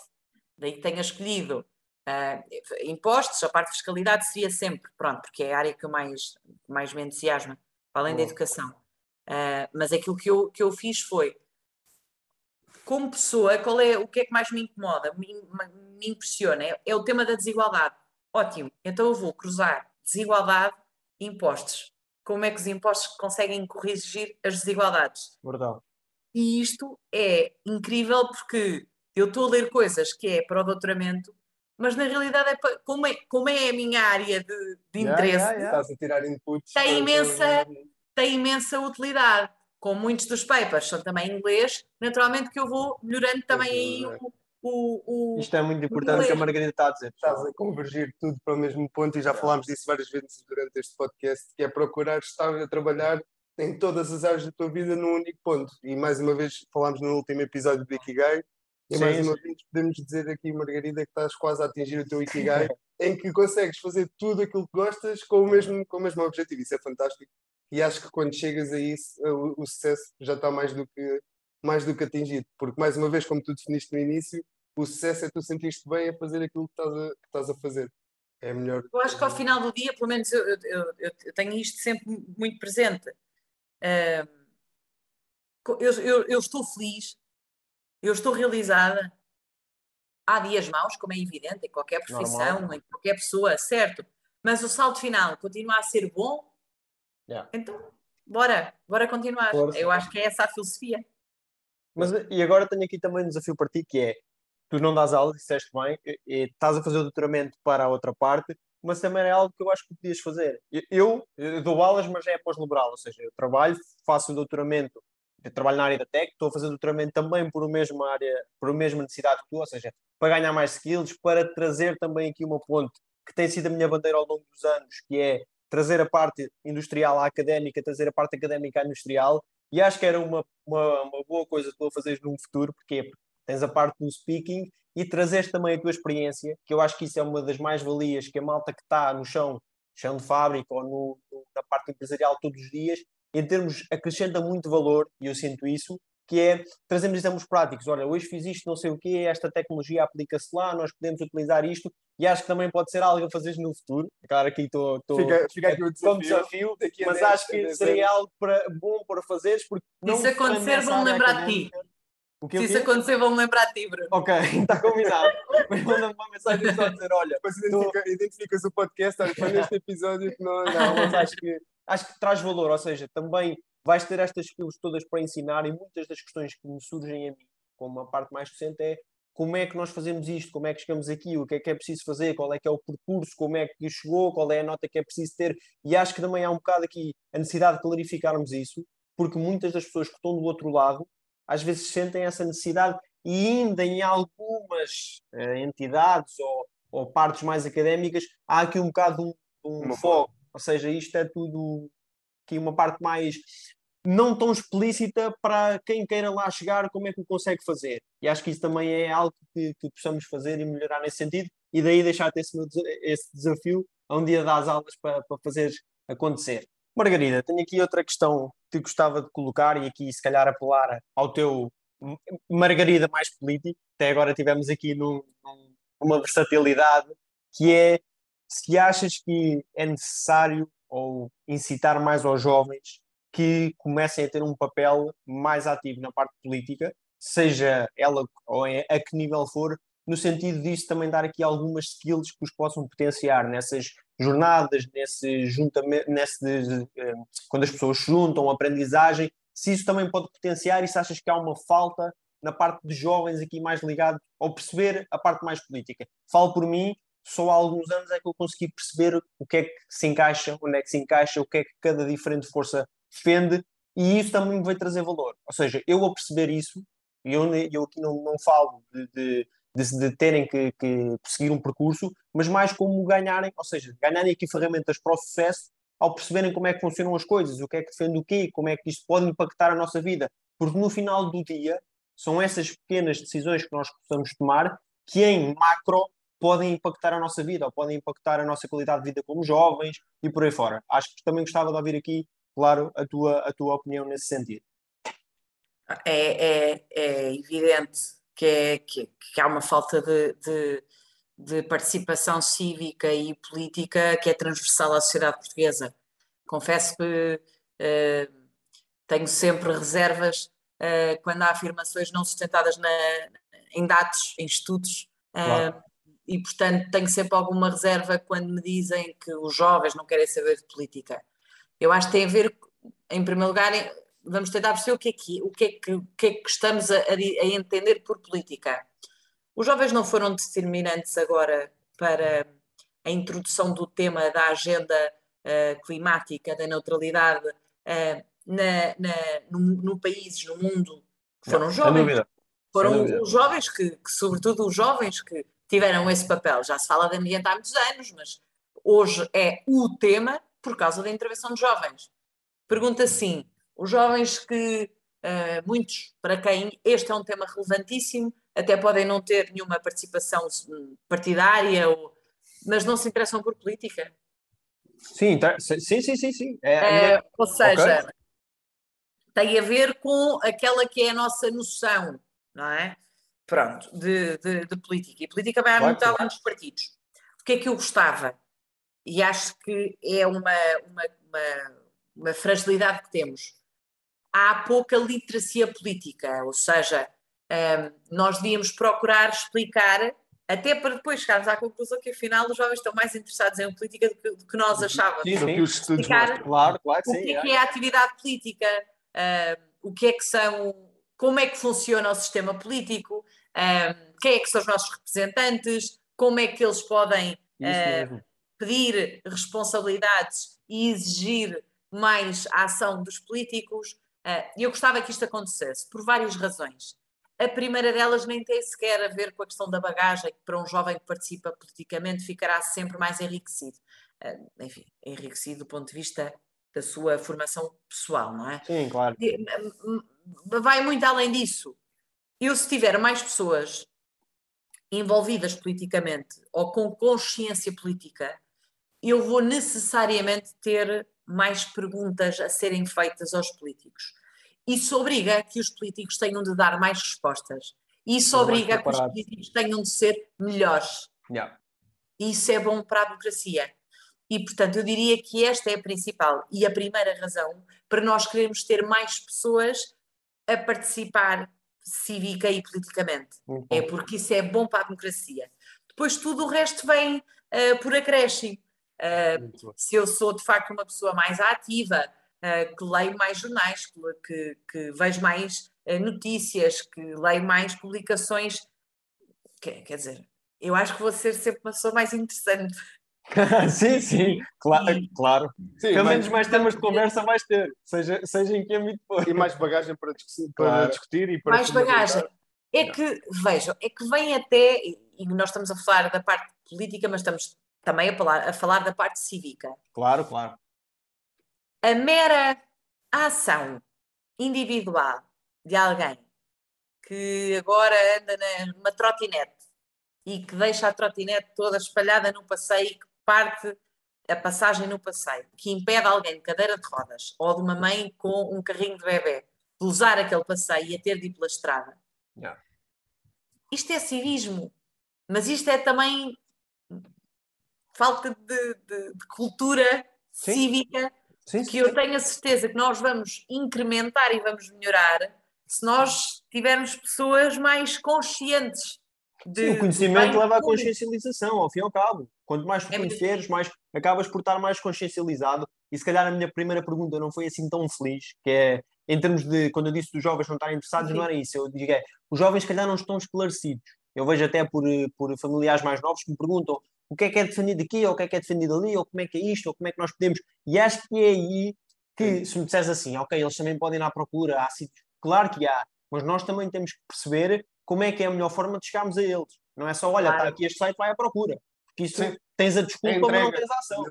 Daí que tenha escolhido uh, impostos, a parte de fiscalidade seria sempre, pronto, porque é a área que mais, mais me entusiasma, além da educação. mas aquilo que eu, que eu fiz foi como pessoa, qual é, o que é que mais me incomoda, me, me impressiona? É, é, o tema da desigualdade. Ótimo, então eu vou cruzar desigualdade e impostos. Como é que os impostos conseguem corrigir as desigualdades?
Verdade.
E isto é incrível porque eu estou a ler coisas que é para o doutoramento, mas na realidade é para, como, é, como é a minha área de, de interesse, yeah,
yeah, yeah. Estás a tirar inputs
tem imensa, tem imensa utilidade como muitos dos papers são também em inglês, naturalmente que eu vou melhorando também aí é. o, o,
o, Isto é muito importante o que a Margarida está a dizer.
Estás a convergir tudo para o mesmo ponto e já falámos disso várias vezes durante este podcast, que é procurar estar a trabalhar em todas as áreas da tua vida num único ponto. E mais uma vez falámos no último episódio do Ikigai, e sim, mais uma sim. vez podemos dizer aqui, Margarida, que estás quase a atingir o teu Ikigai, em que consegues fazer tudo aquilo que gostas com o mesmo, com o mesmo objetivo. Isso é fantástico e acho que quando chegas a isso o, o, sucesso já está mais do que mais do que atingido, porque mais uma vez como tu definiste no início o sucesso é tu sentiste bem a fazer aquilo que estás a, que estás a fazer é melhor
eu acho que ao final do dia pelo menos eu, eu, eu, eu tenho isto sempre muito presente uh, eu, eu, eu estou feliz eu estou realizada há dias maus, como é evidente, em qualquer profissão, Normal. em qualquer pessoa, certo? Mas o salto final continua a ser bom, yeah. então bora, bora continuar. Força. Eu acho que é essa a filosofia.
Mas, e agora tenho aqui também um desafio para ti, que é, tu não dás aulas, disseste bem, e, estás a fazer o doutoramento para a outra parte, mas também é algo que eu acho que podias fazer. Eu, eu dou aulas, mas é pós-laboral, ou seja, eu trabalho, faço o doutoramento, eu trabalho na área da tech, estou a fazer doutoramento também por mesma área, por a mesma necessidade que tu, ou seja, para ganhar mais skills, para trazer também aqui uma ponte que tem sido a minha bandeira ao longo dos anos, que é trazer a parte industrial à académica, trazer a parte académica à industrial, e acho que era uma, uma, uma boa coisa tu a fazeres num futuro, porque tens a parte do speaking e trazes também a tua experiência, que eu acho que isso é uma das mais-valias que a malta que está no chão, chão de fábrica ou no, no, na parte empresarial todos os dias, em termos, acrescenta muito valor, e eu sinto isso, que é trazemos exemplos práticos. Olha, hoje fiz isto, não sei o quê, esta tecnologia aplica-se lá, nós podemos utilizar isto, e acho que também pode ser algo a fazer no futuro. Claro, aqui estou.
Fica, fica aqui o
desafio, desafio mas 10, acho que seria algo para, bom para fazeres, porque.
Não se acontecer, vão lembrar de ti. O que, Se isso acontecer, vão lembrar de ti, Bruno.
Ok, está combinado. Mas manda-me uma mensagem só a dizer: olha.
Tô... identificas o podcast, olha, foi neste episódio que não.
Não, mas acho que, acho que traz valor, ou seja, também vais ter estas skills todas para ensinar e muitas das questões que me surgem a mim, como a parte mais recente, é como é que nós fazemos isto, como é que chegamos aqui, o que é que é preciso fazer, qual é que é o percurso, como é que chegou, qual é a nota que é preciso ter. E acho que também há um bocado aqui a necessidade de clarificarmos isso, porque muitas das pessoas que estão do outro lado às vezes sentem essa necessidade e ainda em algumas uh, entidades ou, ou, partes mais académicas há aqui um bocado um, um foco, ou seja, isto é tudo aqui uma parte mais não tão explícita para quem queira lá chegar, como é que o consegue fazer. E acho que isso também é algo que, que possamos fazer e melhorar nesse sentido, e daí deixar-te esse, esse desafio a um dia das aulas para, para fazer acontecer. Margarida, tenho aqui outra questão que gostava de colocar, e aqui se calhar apelar ao teu Margarida mais político, até agora tivemos aqui num, versatilidade, que é se achas que é necessário ou incitar mais aos jovens que comecem a ter um papel mais ativo na parte política, seja ela ou é, a que nível for, no sentido disso também dar aqui algumas skills que os possam potenciar nessas jornadas, nesse juntamento, nesse, eh, quando as pessoas se juntam, aprendizagem, se isso também pode potenciar e se achas que há uma falta na parte de jovens aqui mais ligado ao perceber a parte mais política. Falo por mim, só há alguns anos é que eu consegui perceber o que é que se encaixa, onde é que se encaixa, o que é que cada diferente força defende, e isso também me vai trazer valor. Ou seja, eu a perceber isso, e eu, eu aqui não, não falo de, de, de, de terem que, que, seguir um percurso, mas mais como ganharem, ou seja, ganharem aqui ferramentas para o sucesso ao perceberem como é que funcionam as coisas, o que é que defende o quê, como é que isto pode impactar a nossa vida. Porque no final do dia, são essas pequenas decisões que nós possamos tomar que em macro podem impactar a nossa vida, ou podem impactar a nossa qualidade de vida como jovens e por aí fora. Acho que também gostava de ouvir aqui claro, a tua, a tua opinião nesse sentido.
É, é, é evidente que, é, que, que, há uma falta de, de, de, participação cívica e política que é transversal à sociedade portuguesa. Confesso que uh, tenho sempre reservas uh, quando há afirmações não sustentadas na, em dados, em estudos. Claro. E, portanto, tenho sempre alguma reserva quando me dizem que os jovens não querem saber de política. Eu acho que tem a ver, em primeiro lugar, vamos tentar perceber o que é que, o que, é que, o que, é que estamos a, a entender por política. Os jovens não foram determinantes agora para a introdução do tema da agenda uh, climática, da neutralidade uh, na, na, no, no país, no mundo, foram não, jovens. Foram os jovens que, que, sobretudo os jovens que tiveram esse papel. Já se fala de ambiente há muitos anos, mas hoje é o tema por causa da intervenção de jovens. Pergunta assim: os jovens que, uh, muitos para quem este é um tema relevantíssimo, até podem não ter nenhuma participação partidária, ou, mas não se interessam por política?
Sim, tá, sim, sim, sim. sim. É,
é, ou seja, okay. tem a ver com aquela que é a nossa noção, não é? Pronto, de, de, de política. E política vai muito além dos partidos. O que é que eu gostava? e acho que é uma, uma, uma, uma fragilidade que temos. Há pouca literacia política, ou seja, Um, nós devíamos procurar explicar, até para depois chegarmos à conclusão que afinal os jovens estão mais interessados em política do que, do que nós achávamos.
Sim, sim.
Explicar.
Claro, claro que
o
sim.
que é,
é.
que é a atividade política, ah, o que é que são, como é que funciona o sistema político, ah, quem é que são os nossos representantes, como é que eles podem
mesmo.
pedir responsabilidades e exigir mais a ação dos políticos. Ah, E eu gostava que isto acontecesse por várias razões. A primeira delas nem tem sequer a ver com a questão da bagagem, que para um jovem que participa politicamente ficará sempre mais enriquecido. Ah, Enfim, enriquecido do ponto de vista da sua formação pessoal, não é?
Sim, claro.
vai muito além disso. Eu, se tiver mais pessoas envolvidas politicamente ou com consciência política, eu vou necessariamente ter mais perguntas a serem feitas aos políticos. Isso obriga que os políticos tenham de dar mais respostas. Isso obriga que os políticos tenham de ser melhores.
Yeah.
Isso é bom para a democracia. E, portanto, eu diria que esta é a principal e a primeira razão para nós queremos ter mais pessoas a participar cívica e politicamente. É porque isso é bom para a democracia. Depois tudo o resto vem ah, por acréscimo.
Bom.
se eu sou de facto uma pessoa mais ativa, ah, que leio mais jornais, que, que- vejo mais notícias, que leio mais publicações, que- quer dizer, eu acho que vou ser sempre uma pessoa mais interessante.
sim, sim, claro,
E-
claro.
Sim,
Pelo menos mais temas de conversa vais ter, seja, seja em que âmbito for.
e mais bagagem para discutir, para
Claro.
discutir e para
mais bagagem. É que, vejam, é que vem até, e nós estamos a falar da parte política, mas estamos também a falar, a falar da parte cívica.
Claro, claro.
A mera ação individual de alguém que agora anda na- numa trotinete e que deixa a trotinete toda espalhada no passeio e que parte a passagem no passeio, que impede alguém de cadeira de rodas ou de uma mãe com um carrinho de bebê de usar aquele passeio e a ter de ir pela estrada.
Yeah.
Isto é civismo, mas isto é também falta de, de- de cultura
Sim.
cívica
Sim,
que eu tenho a certeza que nós vamos incrementar e vamos melhorar se nós tivermos pessoas mais conscientes de,
Sim, o conhecimento leva à consciencialização, ao fim e ao cabo. Quanto mais tu
É
conheceres, mais acabas por estar mais consciencializado. E se calhar a minha primeira pergunta não foi assim tão feliz, que é em termos de quando eu disse dos jovens não estarem interessados,
Sim.
não era isso. Eu digo é, os jovens se calhar não estão esclarecidos. Eu vejo até por, eh, por familiares mais novos que me perguntam o que é que é defendido aqui, ou o que é que é defendido ali, ou como é que é isto, ou como é que nós podemos. E acho que é aí que, se me disseres assim, ok, eles também podem ir à procura, há sítios, claro que há, mas nós também temos que perceber como é que é a melhor forma de chegarmos a eles. Não é só, olha, está
Claro.
aqui este site, vai à procura. Porque isso
Sim.
tens a desculpa, mas não tens a ação.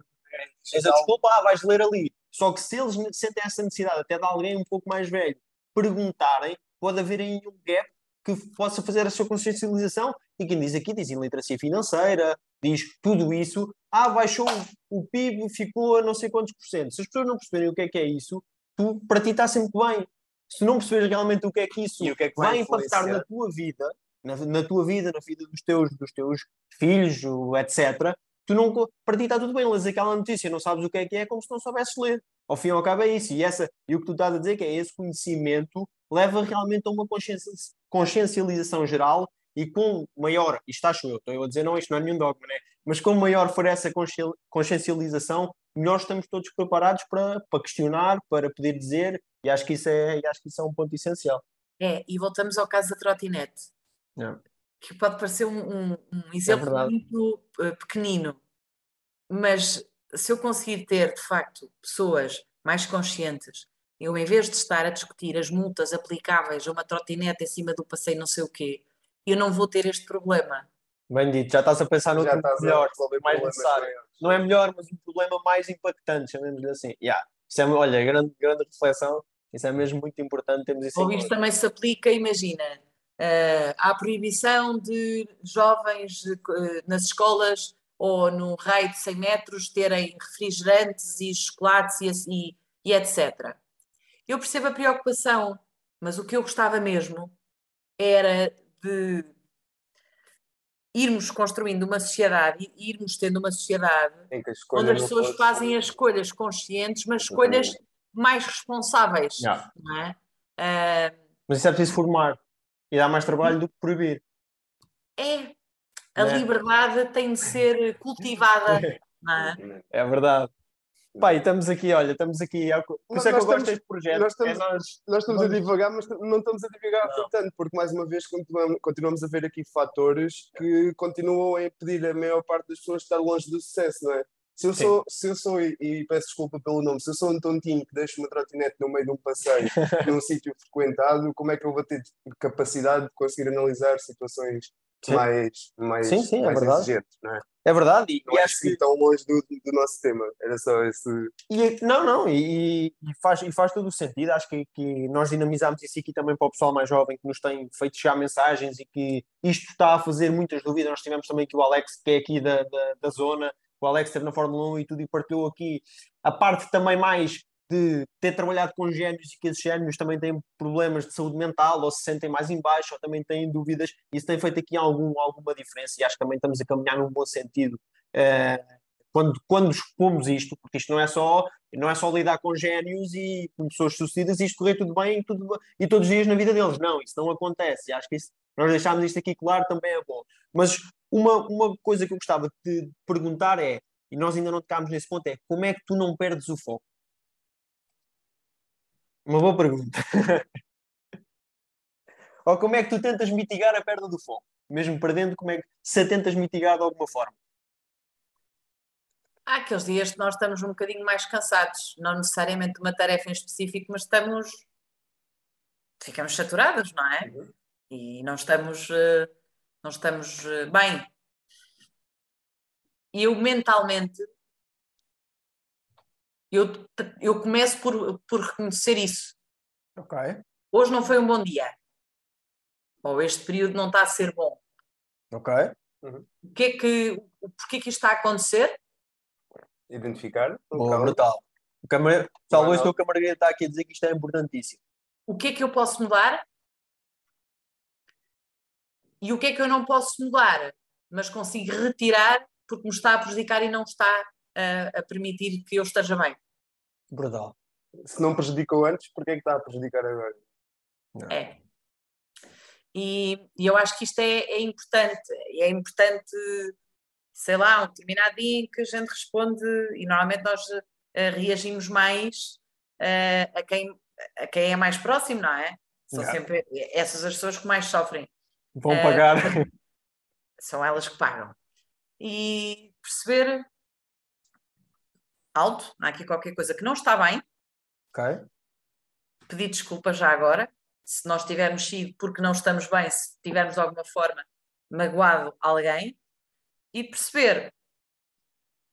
Tens a desculpa, ah, vais ler ali. Só que se eles sentem essa necessidade, até de alguém um pouco mais velho, perguntarem, pode haver aí um gap que possa fazer a sua consciencialização. E quem diz aqui diz iliteracia financeira, diz tudo isso. Ah, baixou o PIB, ficou a não sei quantos por cento. Se as pessoas não perceberem o que é que é isso, tu, para ti está sempre bem. Se não perceberes realmente o que é que isso
o que é que vai
vai impactar na tua vida, na, na tua vida, na vida dos teus, dos teus filhos, etc., tu não, para ti está tudo bem, lês aquela notícia, não sabes o que é que é, como se não soubesses ler. Ao fim e ao cabo é isso. E, essa, e o que tu estás a dizer que é esse conhecimento leva realmente a uma consciencialização geral e com maior, isto acho eu, estou a dizer não, isto não é nenhum dogma, né? mas com maior for essa consci- consciencialização, melhor estamos todos preparados para, para questionar, para poder dizer, e acho que isso é, acho que isso é um ponto essencial.
É, e voltamos ao caso da trotinete,
Yeah.
que pode parecer um, um- um exemplo
verdade.
muito eh, pequenino, mas se eu conseguir ter, de facto, pessoas mais conscientes, eu, em vez de estar a discutir as multas aplicáveis a uma trotinete em cima do passeio não sei o quê, eu não vou ter este problema.
Bem dito, já estás a pensar no outro
estás a
melhor,
resolver
mais necessário.
maiores.
Não é melhor, mas um problema mais impactante, chamemos-lhe assim. Yeah. Isso é, olha, grande, grande reflexão, isso é mesmo muito importante, temos isso
Ou isto também se aplica, imagina, eh, à proibição de jovens eh, nas escolas ou no raio de 100 metros terem refrigerantes e chocolates e, assim- e, e etc. Eu percebo a preocupação, mas o que eu gostava mesmo era de irmos construindo uma sociedade e irmos tendo uma sociedade onde as pessoas
fosse-
fazem as escolhas conscientes, mas escolhas mais responsáveis.
Yeah.
Não é? Ah,
Mas isso é preciso formar. E dá mais trabalho do que proibir.
É. A
Né?
liberdade tem de ser cultivada. Não é?
É verdade. Pá, e estamos aqui, olha, estamos aqui. é Por
Nós-
isso é que eu
nós
gosto
estamos-
deste projeto.
nós estamos-
é nós,
Nós estamos a
Vamos-
divagar, mas não estamos a divagar
Não.
tanto, porque mais uma vez continuamos, continuamos a ver aqui fatores que continuam a impedir a maior parte das pessoas de estar longe do sucesso, não é? Se eu
Sim.
sou, se eu sou e, e peço desculpa pelo nome, se eu sou um tontinho que deixa uma trotinete no meio de um passeio num sítio frequentado, como é que eu vou ter capacidade de conseguir analisar situações
Sim.
mais, mais,
Sim, sim, é
mais
verdade.
exigentes, não é?
É verdade, e,
Não
e
é
acho que
assim tão longe do, do nosso tema, era só esse.
E, não, não, e, e faz, e faz todo o sentido. Acho que, que nós dinamizamos isso aqui também para o pessoal mais jovem que nos tem feito chegar mensagens e que isto está a fazer muitas dúvidas. Nós tivemos também aqui o Alex, que é aqui da, da, da zona, o Alex esteve na Fórmula 1 e tudo, e partilhou aqui a parte também mais de ter trabalhado com génios e que esses génios também têm problemas de saúde mental ou se sentem mais em baixo ou também têm dúvidas. Isso tem feito aqui algum, alguma diferença e acho que também estamos a caminhar num bom sentido. Eh, quando, quando expomos isto, porque isto não é só não é só lidar com génios e com pessoas sucedidas e isto correr tudo bem tudo, e todos os dias na vida deles. Não, isso não acontece. Acho que isso, nós deixámos isto aqui claro também é bom. Mas uma, uma coisa que eu gostava de te perguntar é, e nós ainda não tocámos nesse ponto, é como é que tu não perdes o foco? Uma boa pergunta. Ou como é que tu tentas mitigar a perda do foco? Mesmo perdendo, como é que se a tentas mitigar de alguma forma?
Há aqueles dias que nós estamos um bocadinho mais cansados, não necessariamente de uma tarefa em específico, mas estamos. ficamos saturados, não é? E não estamos, eh, não estamos eh, bem. E eu mentalmente, eu, eu começo por, por reconhecer isso.
Ok.
Hoje não foi um bom dia. Ou este período não está a ser bom.
Ok.
O que é que, porquê que isto está a acontecer?
Identificar.
Boa, brutal. O camare... Pessoal,
Não,
hoje
não.
estou com a Margarida está aqui a dizer que isto é importantíssimo.
O que é que eu posso mudar? E o que é que eu não posso mudar, mas consigo retirar porque me está a prejudicar e não está a, a permitir que eu esteja bem.
Brutal.
Se não prejudicou antes, porquê é que está a prejudicar agora?
É. E, e eu acho que isto é, é importante. E é importante, sei lá, um determinado dia em que a gente responde, e normalmente nós eh, reagimos mais eh, a, quem, a quem é mais próximo, não é? São
Yeah.
sempre essas as pessoas que mais sofrem.
Vão pagar.
São elas que pagam. E perceber alto, há aqui qualquer coisa que não está bem,
ok.
pedir desculpa já agora, se nós tivermos sido porque não estamos bem, se tivermos de alguma forma magoado alguém, e perceber,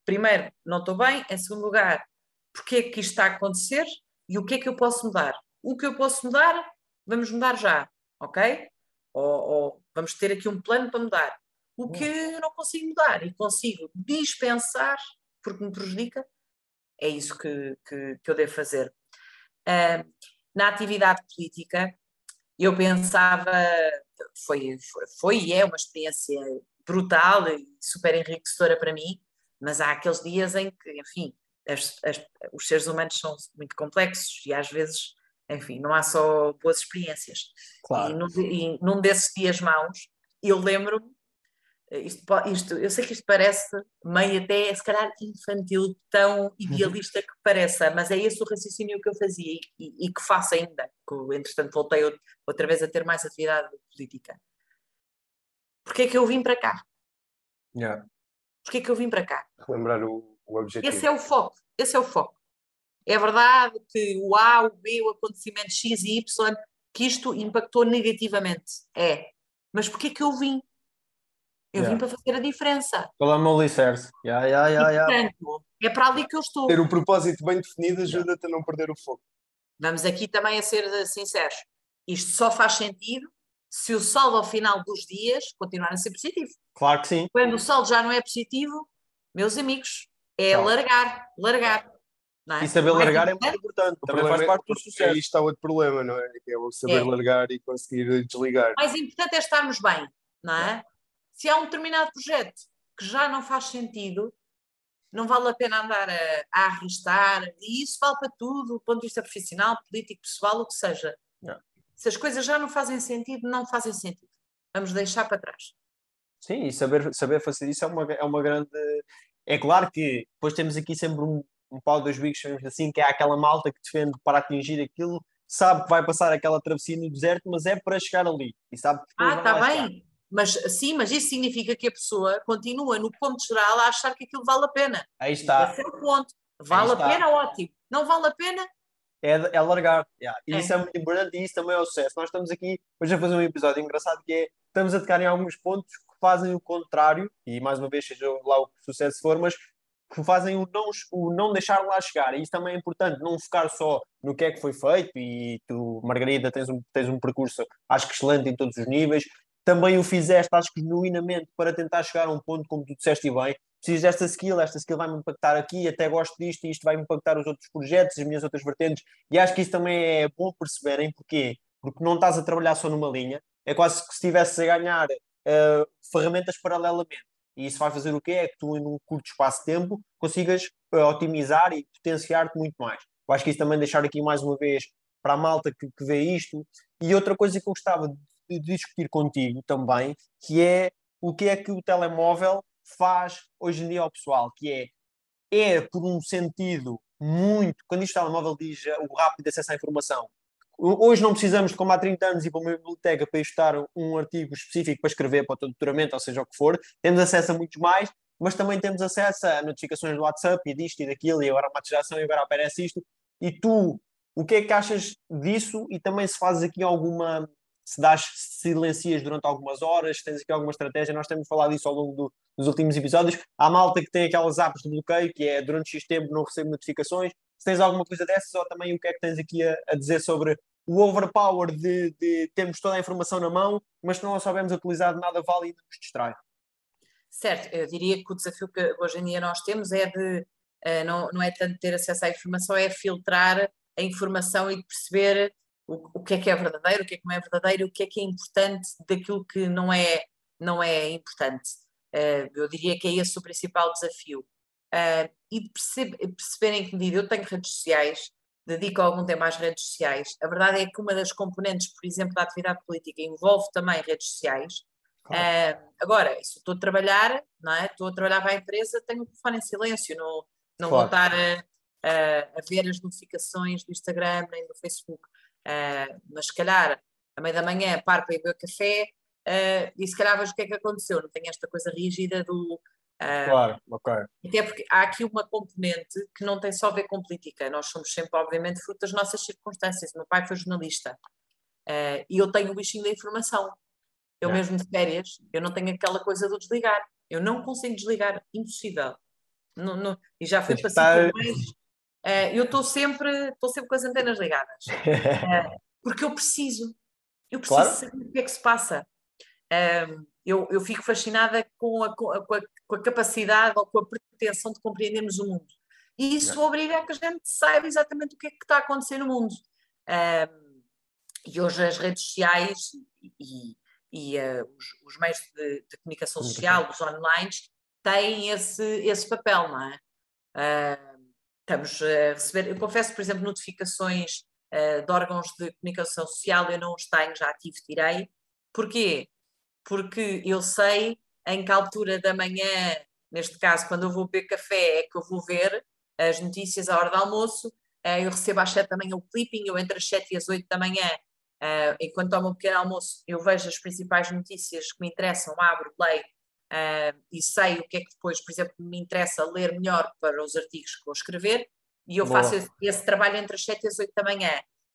primeiro, não estou bem, em segundo lugar, porque é que isto está a acontecer e o que é que eu posso mudar. O que eu posso mudar, vamos mudar já, ok? Ou, ou vamos ter aqui um plano para mudar. O que eu não consigo mudar e consigo dispensar porque me prejudica, é isso que, que, que eu devo fazer. Ah, na atividade política, eu pensava, foi, foi, foi e é uma experiência brutal e super enriquecedora para mim, mas há aqueles dias em que, enfim, as- as- os seres humanos são muito complexos e às vezes, enfim, não há só boas experiências. E,
Claro.
num, de- e num desses dias maus, eu lembro-me, eh, isto, isto- eu sei que isto parece meio até, se calhar, infantil, tão idealista que pareça, mas é esse o raciocínio que eu fazia e, e- e que faço ainda, que entretanto voltei out- outra vez a ter mais atividade política. Porquê é que eu vim para cá?
Yeah.
Porquê é que eu vim para cá?
Relembrar o, o objetivo.
Esse é o foco, esse é o foco. É verdade que o A, o B, o acontecimento X e Y, que isto impactou negativamente. É. Mas porquê que eu vim? Eu
Yeah.
vim para fazer a diferença.
O meu alicerce? Yeah, yeah, yeah, yeah.
portanto, é para ali que eu estou.
Ter o propósito bem definido ajuda-te a não perder o foco.
Vamos aqui também a ser eh, sinceros. Isto só faz sentido se o saldo ao final dos dias continuar a ser positivo.
Claro que sim.
Quando o saldo já não é positivo, meus amigos, é
Tchau.
largar, largar. Não é?
E saber
Mais
largar é muito importante.
O
Também faz
é-
parte do
Aí
sucesso.
está outro problema, não é? Que é o saber
É.
largar e conseguir desligar.
mais importante é estarmos bem, não é? Se há um determinado projeto que já não faz sentido, não vale a pena andar a, a arristar, e isso vale para tudo, do ponto de vista profissional, político, pessoal, o que seja.
Yeah.
Se as coisas já não fazem sentido, não fazem sentido. Vamos deixar para trás.
Sim, e saber, saber fazer isso é uma, é uma grande. É claro que depois temos aqui sempre um, um pau dos bicos, assim, que é aquela malta que defende para atingir aquilo, sabe que vai passar aquela travessia no deserto, mas é para chegar ali. E sabe que
ah, está bem. Chegar. Mas sim, mas isso significa que a pessoa continua no ponto geral a achar que aquilo vale a pena.
Aí está.
Esse é o ponto. Vale a pena, ótimo. Não vale a pena,
é, é largar. Yeah. E é. isso é muito importante e isso também é o sucesso. Nós estamos aqui hoje a fazer um episódio engraçado que é estamos a tocar em alguns pontos que fazem o contrário, e mais uma vez, seja lá o que o sucesso for, mas que fazem o não, o não deixar lá chegar. E isso também é importante, não focar só no que é que foi feito. E tu, Margarida, tens um, tens um percurso, acho que excelente em todos os níveis. Também o fizeste, acho que genuinamente, para tentar chegar a um ponto, como tu disseste bem, preciso desta skill, esta skill vai-me impactar aqui, até gosto disto e isto vai-me impactar os outros projetos, as minhas outras vertentes, e acho que isso também é bom perceberem, porquê? Porque não estás a trabalhar só numa linha, é quase que se estivesse a ganhar uh, ferramentas paralelamente, e isso vai fazer o quê? É que tu, num curto espaço de tempo, consigas uh, otimizar e potenciar-te muito mais. Eu acho que isso também deixar aqui mais uma vez para a malta que, que vê isto, e outra coisa que eu gostava de, de discutir contigo também, que é o que é que o telemóvel faz hoje em dia ao pessoal, que é, é por um sentido muito, quando isto telemóvel diz eh, o rápido acesso à informação, hoje não precisamos de como há 30 anos ir para uma biblioteca para estudar um artigo específico para escrever para o teu doutoramento, ou seja o que for, temos acesso a muitos mais, mas também temos acesso a notificações do WhatsApp e disto e daquilo, e agora uma ativação e agora aparece isto, e tu, o que é que achas disso? E também se fazes aqui alguma se das silencias durante algumas horas, tens aqui alguma estratégia, nós temos falado disso ao longo do, dos últimos episódios. Há malta que tem aquelas apps de bloqueio, que é durante X tempo não recebo notificações. Se tens alguma coisa dessas, ou também o que é que tens aqui a, a dizer sobre o overpower de, de termos toda a informação na mão, mas que não a sabemos utilizar de nada vale e nos distrai.
Certo, eu diria que o desafio que hoje em dia nós temos é de, uh, não, não é tanto ter acesso à informação, é filtrar a informação e perceber o, o que é que é verdadeiro, o que é que não é verdadeiro, o que é que é importante daquilo que não é, não é importante. Uh, eu diria que é esse o principal desafio. Uh, e de perceber, perceber em que medida eu tenho redes sociais, dedico algum tempo às redes sociais. A verdade é que uma das componentes, por exemplo, da atividade política envolve também redes sociais. Claro. Uh, agora, se estou a trabalhar, não é? estou a trabalhar para a empresa, tenho o telefone em silêncio, não, não claro. vou estar a, a, a, ver as notificações do Instagram nem do Facebook. Uh, mas se calhar, à meia da manhã, paro para ir beber café uh, e se calhar vejo o que é que aconteceu. Não tenho esta coisa rígida do.
Uh, claro, ok.
Até porque há aqui uma componente que não tem só a ver com política. Nós somos sempre, obviamente, fruto das nossas circunstâncias. O meu pai foi jornalista e eu tenho o bichinho da informação. Eu yeah. mesmo de férias, eu não tenho aquela coisa do desligar. Eu não consigo desligar, impossível. Não, não, e já estar... mais Uh, eu estou sempre, estou sempre com as antenas ligadas. Uh, porque eu preciso. Eu preciso claro. saber o que é que se passa. Uh, eu, eu fico fascinada com a, com, a, com, a, capacidade ou com a pretensão de compreendermos o mundo. E isso Não. obriga a que a gente saiba exatamente o que é que está a acontecer no mundo. e hoje as redes sociais e, e os, os, meios de, de comunicação social, os online, têm esse, esse papel, não é? estamos a receber, eu confesso, por exemplo, notificações uh, de órgãos de comunicação social, eu não os tenho, já ativo, tirei. Porquê? Porque eu sei em que altura da manhã, neste caso, quando eu vou beber café, é que eu vou ver as notícias à hora do almoço. Uh, eu recebo às 7 da manhã o clipping, eu entre as 7 e as 8 da manhã, uh, enquanto tomo um pequeno almoço, eu vejo as principais notícias que me interessam, abro, leio uh, e sei o que é que depois, por exemplo, me interessa ler melhor para os artigos que vou escrever, e eu Boa. faço esse, esse, trabalho entre as 7 e as 8 da manhã.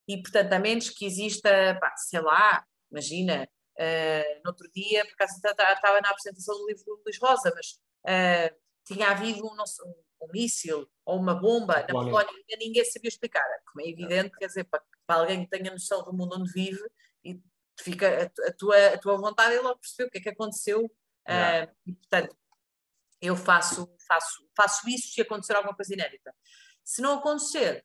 E, portanto, a menos que exista, pá, sei lá, imagina, uh, no outro dia, por acaso estava na apresentação do livro do Luís Rosa, mas uh, tinha havido um, um, um míssil ou uma bomba na Polónia e ninguém sabia explicar. Como é evidente, quer dizer, para, para alguém que tenha noção do mundo onde vive, e fica a, a, tua, a tua vontade é logo perceber o que é que aconteceu. Uh, e, portanto, eu faço, faço, faço isso se acontecer alguma coisa inédita. Se não acontecer,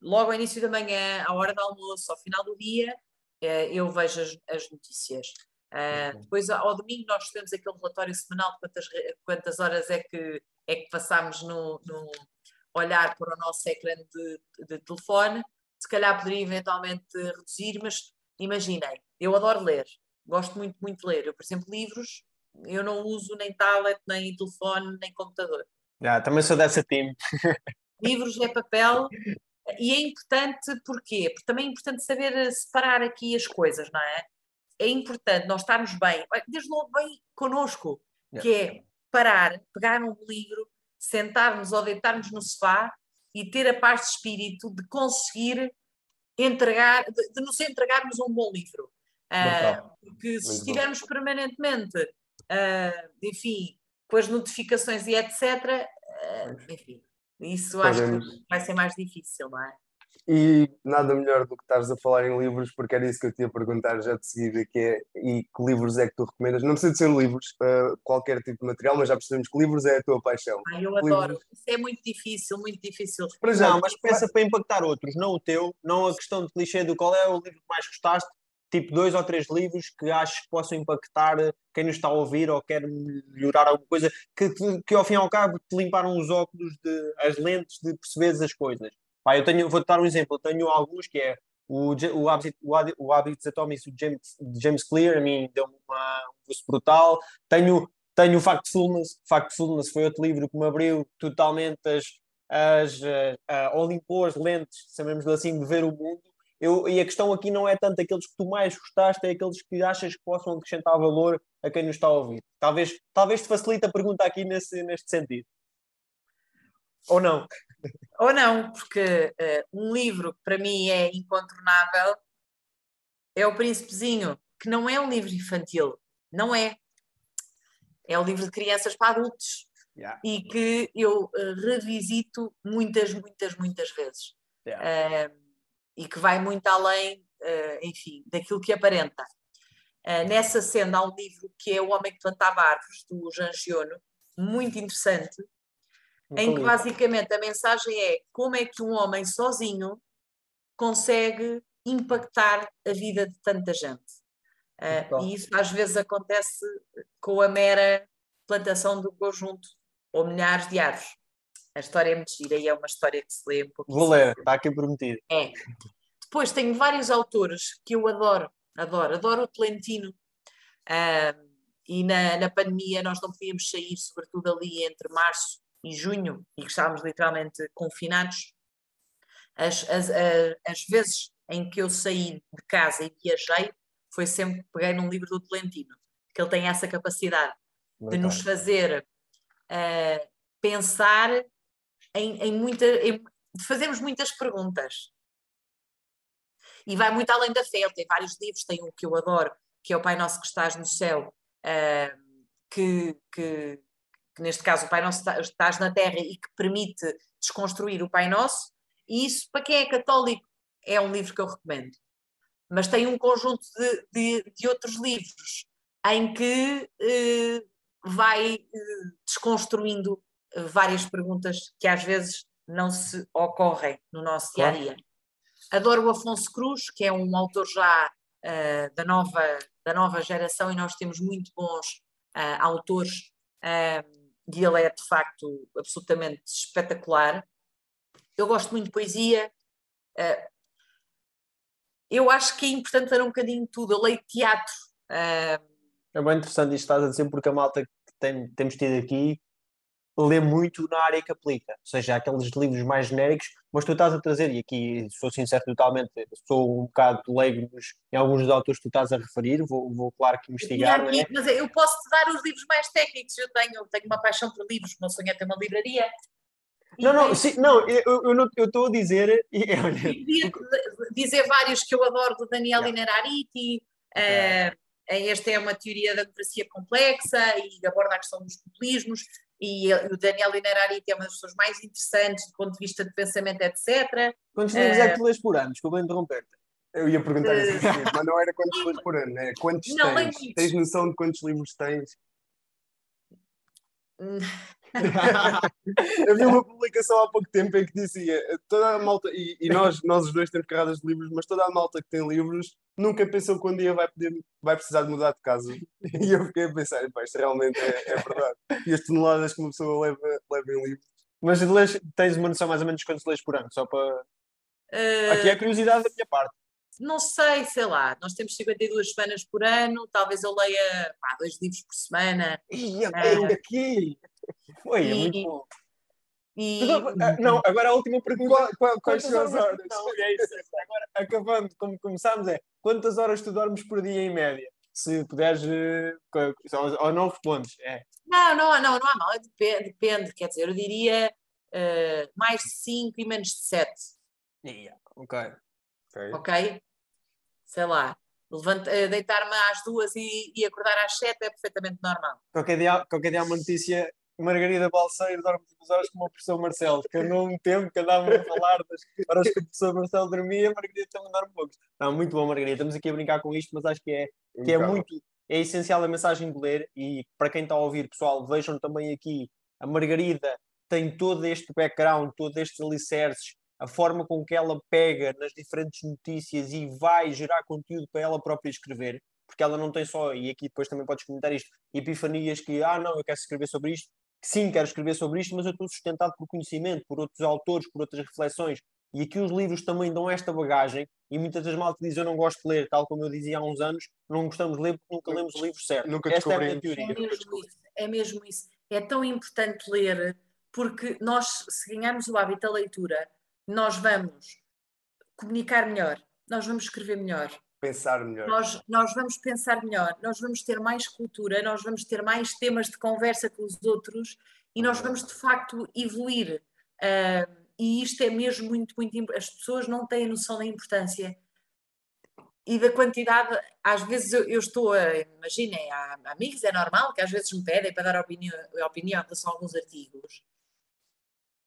logo ao início da manhã, à hora do almoço, ao final do dia, eu vejo as, as notícias. Uh, depois, ao domingo, nós temos aquele relatório semanal de quantas, quantas horas é que, é que passámos no, no olhar para o nosso ecrã de, de telefone. se calhar poderia eventualmente reduzir, mas imaginem, eu adoro ler, gosto muito, muito de ler. Eu, por exemplo, livros, eu não uso nem tablet, nem telefone, nem computador.
Ah, também sou dessa time.
livros é papel e é importante porquê? Porque também é importante saber separar aqui as coisas, não é? É importante nós estarmos bem, desde logo bem connosco, que é parar, pegar um livro, sentarmos ou deitarmos no sofá e ter a paz de espírito de conseguir entregar, de, de nos entregarmos um bom livro. Uh, porque se estivermos permanentemente, uh, enfim, com as notificações e etc., uh, enfim, isso acho que vai ser mais difícil, não é?
E nada melhor do que estares a falar em livros, porque era isso que eu te ia perguntar já de seguida, que é, e que livros é que tu recomendas? Não precisa de ser livros, uh, qualquer tipo de material, mas já percebemos que livros é a tua paixão.
Ai, eu livros... adoro, isso é muito difícil, muito difícil.
Para já, não, mas pensa para impactar outros, não o teu, não a questão de clichê do qual é o livro que mais gostaste, tipo dois ou três livros que achas que possam impactar quem nos está a ouvir ou quer melhorar alguma coisa, que, que ao fim e ao cabo te limparam os óculos, de, as lentes de perceberes as coisas. Pá, eu tenho, vou-te dar um exemplo, eu tenho alguns que é o, o, Hábitos, o Hábitos Atómicos de James, James Clear, a mim deu-me um gosto brutal. Tenho, tenho o Factfulness, Factfulness foi outro livro que me abriu totalmente as, as, uh, ao limpou as lentes, sabemos assim, de ver o mundo. Eu, e a questão aqui não é tanto aqueles que tu mais gostaste, é aqueles que achas que possam acrescentar valor a quem nos está a ouvir. Talvez, talvez te facilite a pergunta aqui nesse, neste sentido. Ou não?
Ou não, porque uh, um livro que para mim é incontornável é O Príncipezinho, que não é um livro infantil, não é. É um livro de crianças para adultos. Yeah. E que eu uh, revisito muitas, muitas, muitas vezes. Yeah. Uh, e que vai muito além, enfim, daquilo que aparenta. nessa cena há um livro que é O Homem que Plantava Árvores, do Jean Giono, muito interessante, em que basicamente a mensagem é como é que um homem sozinho consegue impactar a vida de tanta gente. Uh, e isso às vezes acontece com a mera plantação do conjunto ou milhares de árvores. A história é muito gira e é uma história que se lê um pouco.
Vou ler, está aqui prometido.
É. Depois tenho vários autores que eu adoro, adoro, adoro o Tolentino. Uh, e na, na pandemia nós não podíamos sair, sobretudo ali entre março e junho, e que estávamos literalmente confinados, as, as, as, as vezes em que eu saí de casa e viajei, foi sempre que peguei num livro do Tolentino, que ele tem essa capacidade de nos fazer uh, pensar em, em muita, em, de fazermos muitas perguntas. E vai muito além da fé, ele tem vários livros, tem um que eu adoro, que é o Pai Nosso que estás no céu, uh, que, que, que neste caso o Pai Nosso estás na Terra e que permite desconstruir o Pai Nosso, e isso, para quem é católico, é um livro que eu recomendo. Mas tem um conjunto de, de, de outros livros em que eh, vai eh, desconstruindo várias perguntas que às vezes não se ocorrem no nosso dia a dia. Adoro o Afonso Cruz, que é um autor já uh, da, nova, da nova geração, e nós temos muito bons uh, autores uh, e ele é de facto absolutamente espetacular. Eu gosto muito de poesia. Eu acho que é importante ler um bocadinho de tudo. Eu leio teatro.
É bem interessante isto estás a dizer, porque a malta que tem, temos tido aqui lê muito na área que aplica, ou seja, aqueles livros mais genéricos, mas tu estás a trazer, e aqui sou sincero totalmente, sou um bocado leigo em alguns dos autores que tu estás a referir, vou, vou claro que investigar.
É? Mas eu posso te dar os livros mais técnicos, eu tenho, tenho uma paixão por livros, o meu sonho é ter uma livraria.
Não, não, sim, não, eu estou a dizer.
dizer vários que eu adoro do Daniel yeah. Inarariti. Uh, esta é uma teoria da democracia complexa e aborda a questão dos populismos e o Daniel Linerari é uma das pessoas mais interessantes do ponto de vista de pensamento, etc.
Quantos livros uh, é que tu lês por ano? Desculpa interromper-te.
Eu ia perguntar isso, uh, mas não era quantos lês por ano, é quantos não, tens? Tens noção de quantos livros tens? eu vi uma publicação há pouco tempo em que dizia toda a malta, e, e, nós, nós os dois temos carradas de livros, mas toda a malta que tem livros nunca pensou que um dia vai, poder, vai precisar de mudar de casa. E eu fiquei a pensar, isto realmente é, é, verdade. E as toneladas que uma pessoa leva, leva em livros.
Mas lês, tens uma noção mais ou menos de quantos lês por ano, só para.
Uh,
Aqui é a curiosidade da minha parte.
Não sei, sei lá, nós temos 52 semanas por ano, talvez eu leia pá, dois livros por semana.
E ainda aqui! Foi, é
E-
muito bom.
E,
ah, Não, agora a última pergunta.
Qual- quais são as horas?
Não, é isso. Agora, acabando, como começámos, é quantas horas tu dormes por dia em média? Se puderes, eh, ou, não respondes. É.
Não, não, não, não há mal, depende, depende, quer dizer, eu diria uh, mais de 5 e menos de 7,
Yeah, Ok.
Ok.
Sei lá, eh, deitar-me às duas e, e acordar às 7 é perfeitamente normal.
Qualquer dia, qualquer dia há uma notícia. Margarida Balseiro dorme duas horas como o professor Marcelo, que andou um tempo que andava a falar das horas que o professor Marcelo dormia, a Margarida também dorme poucos. Não, muito bom, Margarida. Estamos aqui a brincar com isto, mas acho que é, que é muito é essencial a mensagem de ler e para quem está a ouvir, pessoal, vejam também aqui a Margarida tem todo este background, todos estes alicerces, a forma com que ela pega nas diferentes notícias e vai gerar conteúdo para ela própria escrever, porque ela não tem só, e aqui depois também podes comentar isto, epifanias que, ah não, eu quero escrever sobre isto, sim, quero escrever sobre isto, mas eu estou sustentado por conhecimento, por outros autores, por outras reflexões, e aqui os livros também dão esta bagagem, e muitas das maltas dizem eu não gosto de ler, tal como eu dizia há uns anos, não gostamos de ler porque nunca lemos os livros certos.
Nunca
Esta é a minha
descobrimos.
É
teoria.
mesmo isso, é mesmo isso. É tão importante ler, porque nós, se ganharmos o hábito da leitura, nós vamos comunicar melhor, nós vamos escrever melhor,
Pensar melhor.
nós, nós vamos pensar melhor, nós vamos ter mais cultura, nós vamos ter mais temas de conversa com os outros e nós vamos de facto evoluir. Ah, e isto é mesmo muito, muito importante. As pessoas não têm noção da importância e da quantidade. Às vezes eu, eu estou a. Imaginem, há amigos, é normal que às vezes me pedem para dar opinião, opinião em relação a alguns artigos.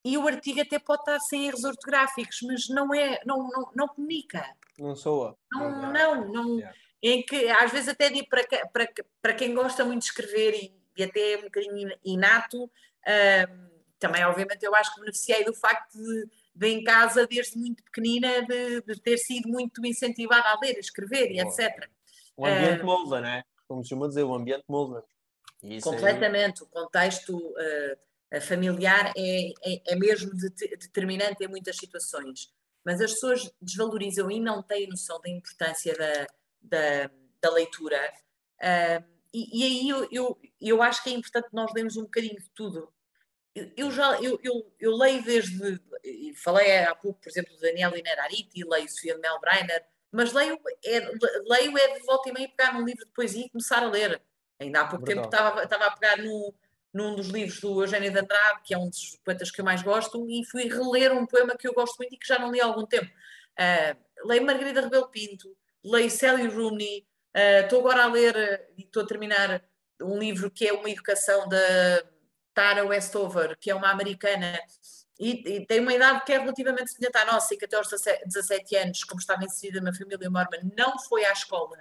E o artigo até pode estar sem erros ortográficos, mas não é, não, não, não comunica.
Não soa.
Não, não, não.
Yeah.
Em que às vezes até digo para, que- para, que- para quem gosta muito de escrever e, e até é um bocadinho inato, ahm, também obviamente eu acho que beneficiei do facto de, de em casa, desde muito pequenina, de, de ter sido muito incentivada a ler, a escrever e
Boa.
etc.
O ambiente
Eh,
molda, não é? Como se chama dizer, o ambiente molda. Isso é-
Completamente. O contexto ah, familiar é, é, é mesmo det- determinante em muitas situações. Mas as pessoas desvalorizam e não têm noção da importância da, da, da leitura. Ah, e, e aí eu, eu, eu acho que é importante nós lermos um bocadinho de tudo. Eu, eu já eu, eu, eu leio desde. Falei há pouco, por exemplo, do Daniel Inerariti, leio Sofia Mel Breiner, mas leio é, leio é de volta e meia pegar num livro de poesia e começar a ler. Ainda há pouco tempo
Brutal.
estava, estava a pegar no, num dos livros do Eugênio de Andrade, que é um dos poetas que eu mais gosto, e fui reler um poema que eu gosto muito e que já não li há algum tempo. Ah, leio Margarida Rebelo Pinto, leio Sally Rooney, ah, estou agora a ler e estou a terminar um livro que é uma educação da Tara Westover, que é uma americana e, e tem uma idade que é relativamente semelhante à nossa e que até aos 17 17 anos, como estava inserida na família mormon, não foi à escola.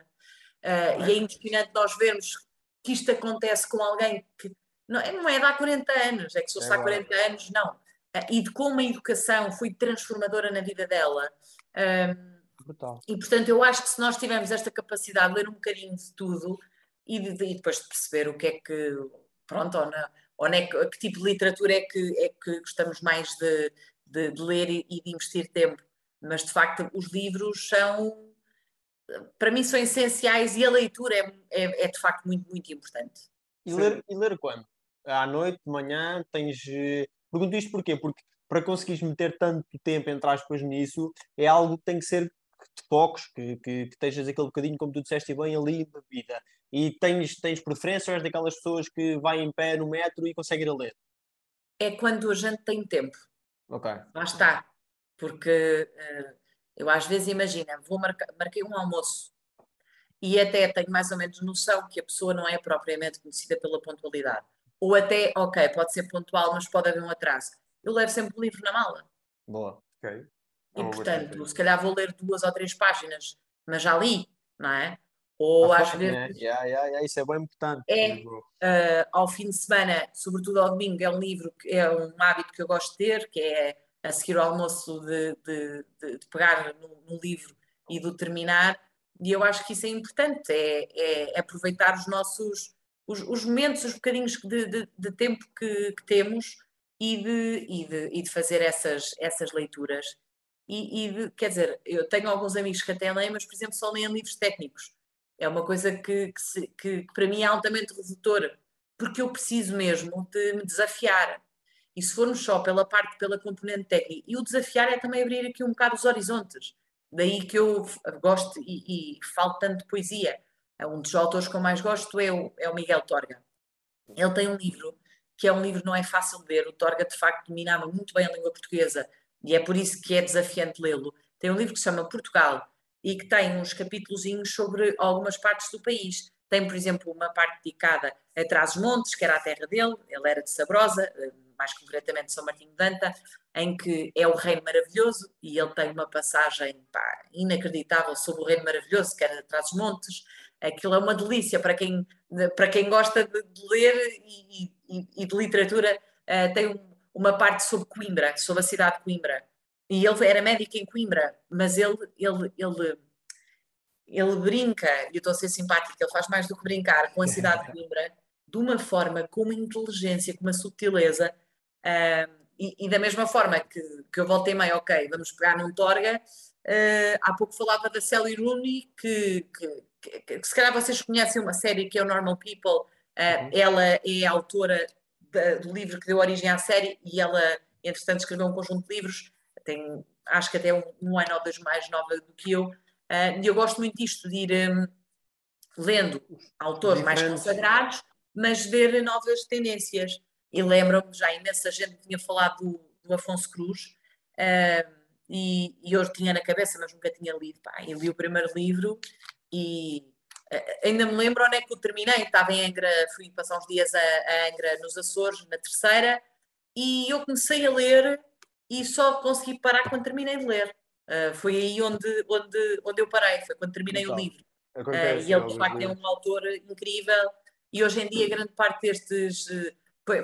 Ah, e é impressionante nós vermos que isto acontece com alguém que não, é- não é de há 40 anos, é que se fosse
É
há 40 anos, não. Ah, e de como a educação foi transformadora na vida dela. Ahm,
Brutal.
e portanto, eu acho que se nós tivermos esta capacidade de ler um bocadinho de tudo e, de- e depois de perceber o que é que, pronto, ou, na, ou na, que, que tipo de literatura é que, é que gostamos mais de, de- de ler e, e de investir tempo. Mas de facto, os livros são, para mim, são essenciais e a leitura é, é, é de facto muito, muito importante.
E ler, e ler quando? À noite, de manhã, tens. eh, Pergunto isto porquê? Porque para conseguires meter tanto tempo, entre aspas, nisso, é algo que tem que ser de focos, que, que, que estejas aquele bocadinho, como tu disseste bem, ali de vida. E tens, tens preferência ou és daquelas pessoas que vai em pé no metro e consegue ir a ler?
É quando a gente tem tempo.
Ok.
Lá está. Porque eh, eu às vezes imagina, vou marcar, marquei um almoço e até tenho mais ou menos noção que a pessoa não é propriamente conhecida pela pontualidade. Ou até, ok, pode ser pontual, mas pode haver um atraso. Eu levo sempre o livro na mala.
Boa.
Ok. É
E
boa
portanto, se calhar vou ler duas ou três páginas, mas já li, não é? Ou
À
às vezes
né? Yeah, yeah, yeah, isso é bem importante.
é uh, ao fim de semana, sobretudo ao domingo, é um livro que é um hábito que eu gosto de ter, que é a seguir ao almoço de, de, de- de pegar no, no livro e de o terminar, e eu acho que isso é importante, é, é aproveitar os nossos os, os momentos, os bocadinhos de, de- de tempo que, que temos e de, e, de, e de fazer essas, essas leituras. E, e, quer dizer, eu tenho alguns amigos que até leem, mas, por exemplo, só leem livros técnicos. É uma coisa que, que, se, que, que para mim é altamente redutora, porque eu preciso mesmo de me desafiar. E se formos só pela parte, pela componente técnica, e o desafiar é também abrir aqui um bocado os horizontes. Daí que eu gosto e, e falo tanto de poesia. É um dos autores que eu mais gosto é o, é o Miguel Torga. Ele tem um livro que é um livro não é fácil de ler. O Torga, de facto, dominava muito bem a língua portuguesa e é por isso que é desafiante lê-lo. Tem um livro que se chama Portugal e que tem uns capítulos sobre algumas partes do país. Tem, por exemplo, uma parte dedicada a Trás-os-Montes, que era a terra dele, ele era de Sabrosa, eh, mais concretamente São Martinho de Danta, em que é o Reino Maravilhoso, e ele tem uma passagem pá, inacreditável sobre o Reino Maravilhoso, que era de Trás-os-Montes. Aquilo é uma delícia para quem, para quem gosta de, ler e, e, e, de literatura. Uh, tem um, uma parte sobre Coimbra, sobre a cidade de Coimbra. E ele era médico em Coimbra, mas ele, ele, ele, ele brinca, e eu estou a ser simpática, ele faz mais do que brincar com a cidade de Coimbra, de uma forma, com uma inteligência, com uma subtileza, uh, e, e, da mesma forma que, que eu voltei meio, ok, vamos pegar num Torga, uh, há pouco falava da Sally Rooney, que, que, que, se calhar vocês conhecem uma série que é o Normal People, uh, ela é autora da, do livro que deu origem à série e ela, entretanto, escreveu um conjunto de livros, tem, acho que até um, um ano ou dois mais nova do que eu, uh, e eu gosto muito disto, de ir um, lendo autores mais consagrados, mas ver novas tendências. E lembro-me, já imensa gente tinha falado do, do Afonso Cruz, uh, e, e eu tinha na cabeça, mas nunca tinha lido. Pá, eu li o primeiro livro e Uh, ainda me lembro onde é que eu terminei. Estava em Angra, fui passar uns dias a, a Angra nos Açores, na terceira, e eu comecei a ler e só consegui parar quando terminei de ler. Uh, foi aí onde, onde, onde eu parei, foi quando terminei então, o livro. Acontece, uh, e ele, de facto, é um autor incrível. E hoje em dia, grande parte destes.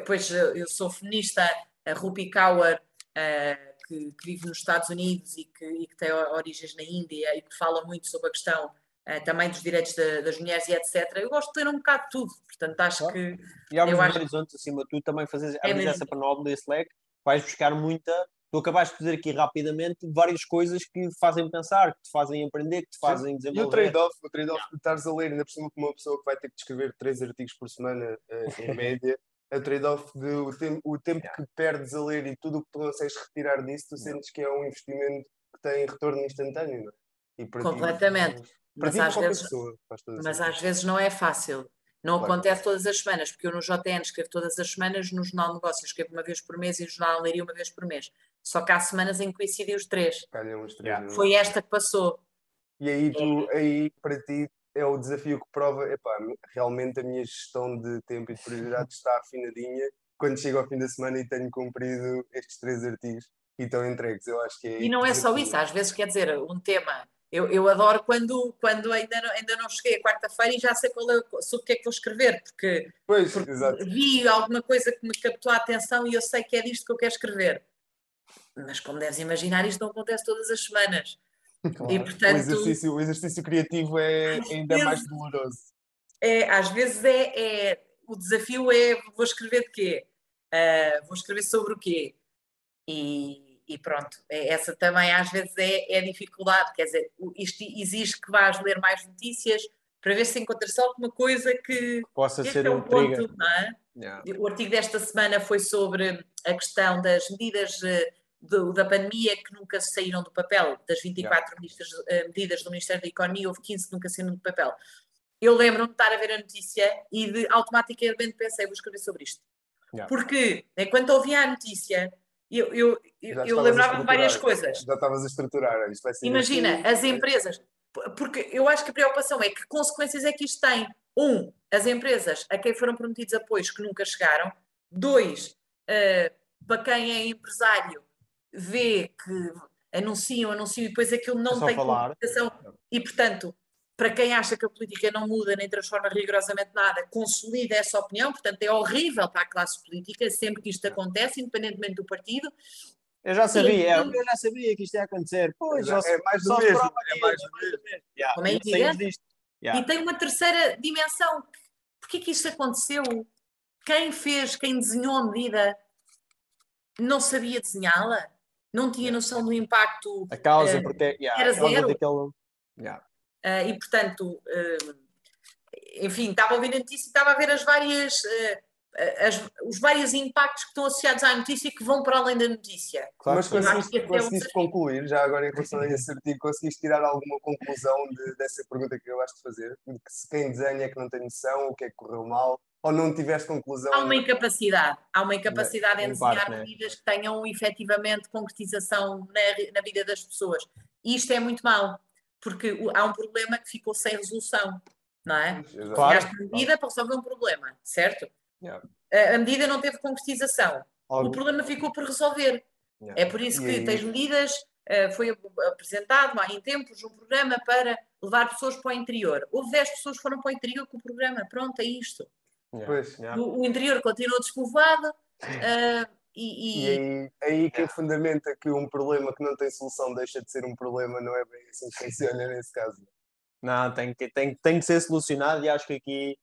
Pois eu sou feminista, a Rupi Kaur, que, que, vive nos Estados Unidos e que, e que tem origens na Índia e que fala muito sobre a questão uh, também dos direitos de, das mulheres e etc. Eu gosto de ler um bocado de tudo, portanto acho que.
E há acho... horizontes acima de tudo, também fazes é essa panóplia desse leque, vais buscar muita. Tu acabaste de dizer aqui rapidamente várias coisas que te fazem pensar, que te fazem aprender, que te fazem desenvolver.
E o trade-off, o trade-off de estares a ler, ainda por cima com uma pessoa que vai ter que escrever três artigos por semana uh, em média, a trade-off de o, tem, o tempo yeah. que perdes a ler e tudo o que tu consegues retirar disso, tu yeah. sentes que é um investimento que tem retorno instantâneo, não é?
Completamente. Mas às, vezes, pessoa, mas às vezes não é fácil. Não claro. acontece todas as semanas, porque eu no JN escrevo todas as semanas, no Jornal Negócios escrevo uma vez por mês e no Jornal Leiria uma vez por mês. Só que há semanas em que coincidem os três.
os três?
Foi esta que passou.
E aí, tu, é. aí para ti é o desafio que prova, epá, realmente a minha gestão de tempo e de prioridades está afinadinha quando chego ao fim da semana e tenho cumprido estes três artigos e estão entregues. Eu acho que é
E não é só isso, às vezes quer dizer, um tema eu, eu adoro quando, quando ainda, não, ainda não cheguei a quarta-feira e já sei qual é, sobre o que é que vou escrever, porque,
pois,
porque vi alguma coisa que me captou a atenção e eu sei que é disto que eu quero escrever. Mas como deves imaginar, isto não acontece todas as semanas.
Claro. E, portanto, o, exercício, o exercício criativo é ainda vezes, mais doloroso.
É, às vezes é, é, o desafio é vou escrever de quê? Uh, vou escrever sobre o quê? E, e pronto, é, essa também às vezes é, é a dificuldade, quer dizer, isto exige que vás ler mais notícias para ver se encontras alguma coisa que
possa ser é um ponto,
é? yeah. O artigo desta semana foi sobre a questão das medidas eh, do, da pandemia que nunca saíram do papel, das 24 yeah. Eh, medidas do Ministério da Economia, houve 15 que nunca saíram do papel. Eu lembro-me de estar a ver a notícia e de automaticamente pensei, vou escrever sobre isto. Yeah. Porque enquanto ouvia a notícia, eu, eu, eu, eu lembrava-me várias coisas.
Já estavas a estruturar. Isto vai ser
Imagina, assim, as empresas, porque eu acho que a preocupação é que consequências é que isto tem. Um, as empresas a quem foram prometidos apoios que nunca chegaram. Dois, uh, para quem é empresário, vê que anunciam, anunciam e depois aquilo não é tem comunicação. E, portanto, para quem acha que a política não muda nem transforma rigorosamente nada, consolida essa opinião, portanto é horrível para a classe política sempre que isto acontece, independentemente do partido.
Eu já sabia, eu já sabia que isto ia acontecer. Pois,
é, é mais do mesmo. É mais do mesmo.
Yeah, Como é evidente. Yeah. E tem uma terceira dimensão. Porquê que isto aconteceu? Quem fez, quem desenhou a medida, não sabia desenhá-la? não tinha noção do impacto.
A causa,
uh,
porque yeah,
era zero.
Daquele... Yeah.
Uh, e, portanto, uh, enfim, estava a ouvir a notícia e estava a ver as várias, as, os vários impactos que estão associados à notícia que vão para além da notícia.
Claro, Mas conseguiste, conseguiste concluir, já agora em relação a esse artigo, conseguiste tirar alguma conclusão de, dessa pergunta que eu acho de fazer? De que se quem desenha é que não tem noção, o que é que correu mal, ou não tiveste conclusão?
Há uma incapacidade, há uma incapacidade em desenhar parte, né? medidas que tenham efetivamente concretização na, na vida das pessoas. E isto é muito mau, porque há um problema que ficou sem resolução, não é? Claro. medida para resolver um problema, certo? Yeah. A, a medida não teve concretização. O problema ficou por resolver. Yeah. É por isso que aí... tens medidas, uh, foi apresentado há em tempos um programa para levar pessoas para o interior. Houve 10 pessoas que foram para o interior com o programa. Pronto, é isto.
Pois,
o, o, interior continua despovoado. Uh, e,
e... e aí, aí quem fundamenta que um problema que não tem solução deixa de ser um problema, não é bem assim que funciona nesse caso.
Não, tem que, tem, tem que ser solucionado e acho que aqui,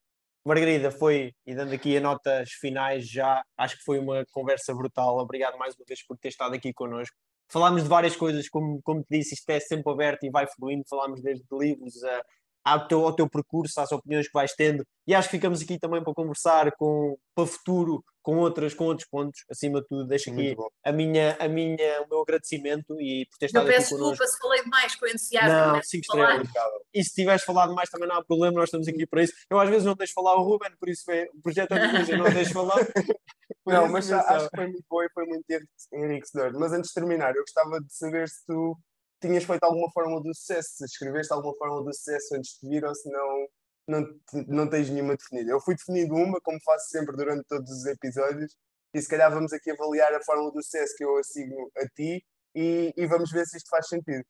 Margarida, foi, e dando aqui as notas finais já, acho que foi uma conversa brutal. Obrigado mais uma vez por ter estado aqui connosco. Falámos de várias coisas, como, como te disse, isto é sempre aberto e vai fluindo. Falámos desde livros a ao teu, ao teu percurso, às opiniões que vais tendo, e acho que ficamos aqui também para conversar com, para futuro com, outras, com outros pontos. Acima de tudo, deixo aqui a minha, a minha, o meu agradecimento e por ter estado
Eu
peço
desculpa se falei demais com entusiasmo.
Não, cinco estrelas. E se tiveres falado mais também não há problema, nós estamos aqui para isso. Eu às vezes não deixo falar o Ruben, por isso é, o projeto é coisa, não deixo falar.
não, mas acho que foi muito bom e foi muito enriquecedor. Mas antes de terminar, eu gostava de saber se tu tinhas feito alguma fórmula do sucesso, se escreveste alguma fórmula do sucesso antes de vir ou se não, não, não tens nenhuma definida. Eu fui definido uma, como faço sempre durante todos os episódios, e se calhar vamos aqui avaliar a fórmula do sucesso que eu assigno a ti e, e vamos ver se isto faz sentido.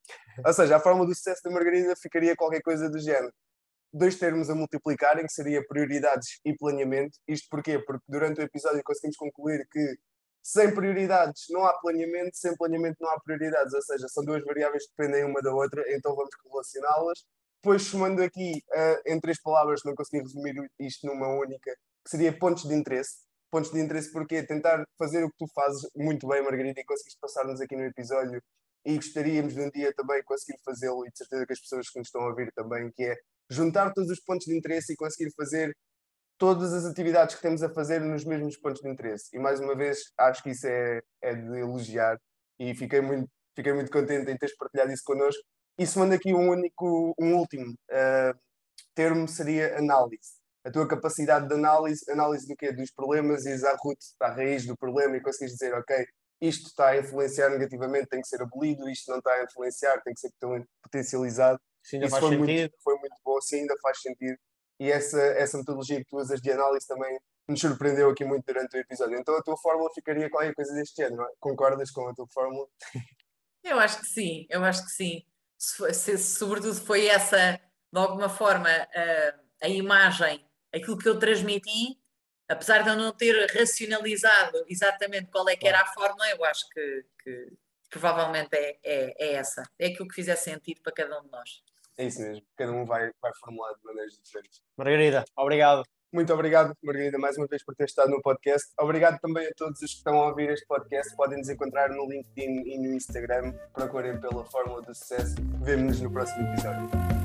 Ou seja, a fórmula do sucesso da Margarida ficaria qualquer coisa do género. Dois termos a multiplicarem, que seria prioridades e planeamento. Isto porquê? Porque durante o episódio conseguimos concluir que sem prioridades não há planeamento, sem planeamento não há prioridades, ou seja, são duas variáveis que dependem uma da outra, então vamos relacioná-las. Depois, somando aqui uh, em três palavras, não consegui resumir isto numa única, que seria pontos de interesse. Pontos de interesse porque tentar fazer o que tu fazes muito bem, Margarida, e conseguiste passar-nos aqui no episódio, e gostaríamos de um dia também conseguir fazê-lo, e de certeza que as pessoas que nos estão a ouvir também, que é juntar todos os pontos de interesse e conseguir fazer todas as atividades que temos a fazer nos mesmos pontos de interesse. E mais uma vez, acho que isso é, é de elogiar e fiquei muito, fiquei muito contente em teres partilhado isso connosco. E somando aqui um único, um último uh, termo seria análise. A tua capacidade de análise, análise do quê? Dos problemas e à root, à raiz do problema e conseguires dizer, ok, isto está a influenciar negativamente, tem que ser abolido, isto não está a influenciar, tem que ser potencializado.
Sim, ainda Isso faz foi
sentido. Muito, foi muito bom, sim, ainda faz sentido e essa, essa metodologia que tu usas de análise também nos surpreendeu aqui muito durante o episódio. Então a tua fórmula ficaria qualquer coisa deste género, é? Concordas com a tua fórmula?
Eu acho que sim, eu acho que sim. Se, se, sobretudo foi essa, de alguma forma, a, a imagem, aquilo que eu transmiti, apesar de eu não ter racionalizado exatamente qual é que era a fórmula, eu acho que, que provavelmente é, é, é essa. É aquilo que fizer sentido para cada um de nós.
É isso mesmo, cada um vai, vai formular de maneiras diferentes.
Margarida, obrigado.
Muito obrigado, Margarida, mais uma vez por ter estado no podcast. Obrigado também a todos os que estão a ouvir este podcast. Podem nos encontrar no LinkedIn e no Instagram. Procurem pela Fórmula do Sucesso. Vemo-nos no próximo episódio.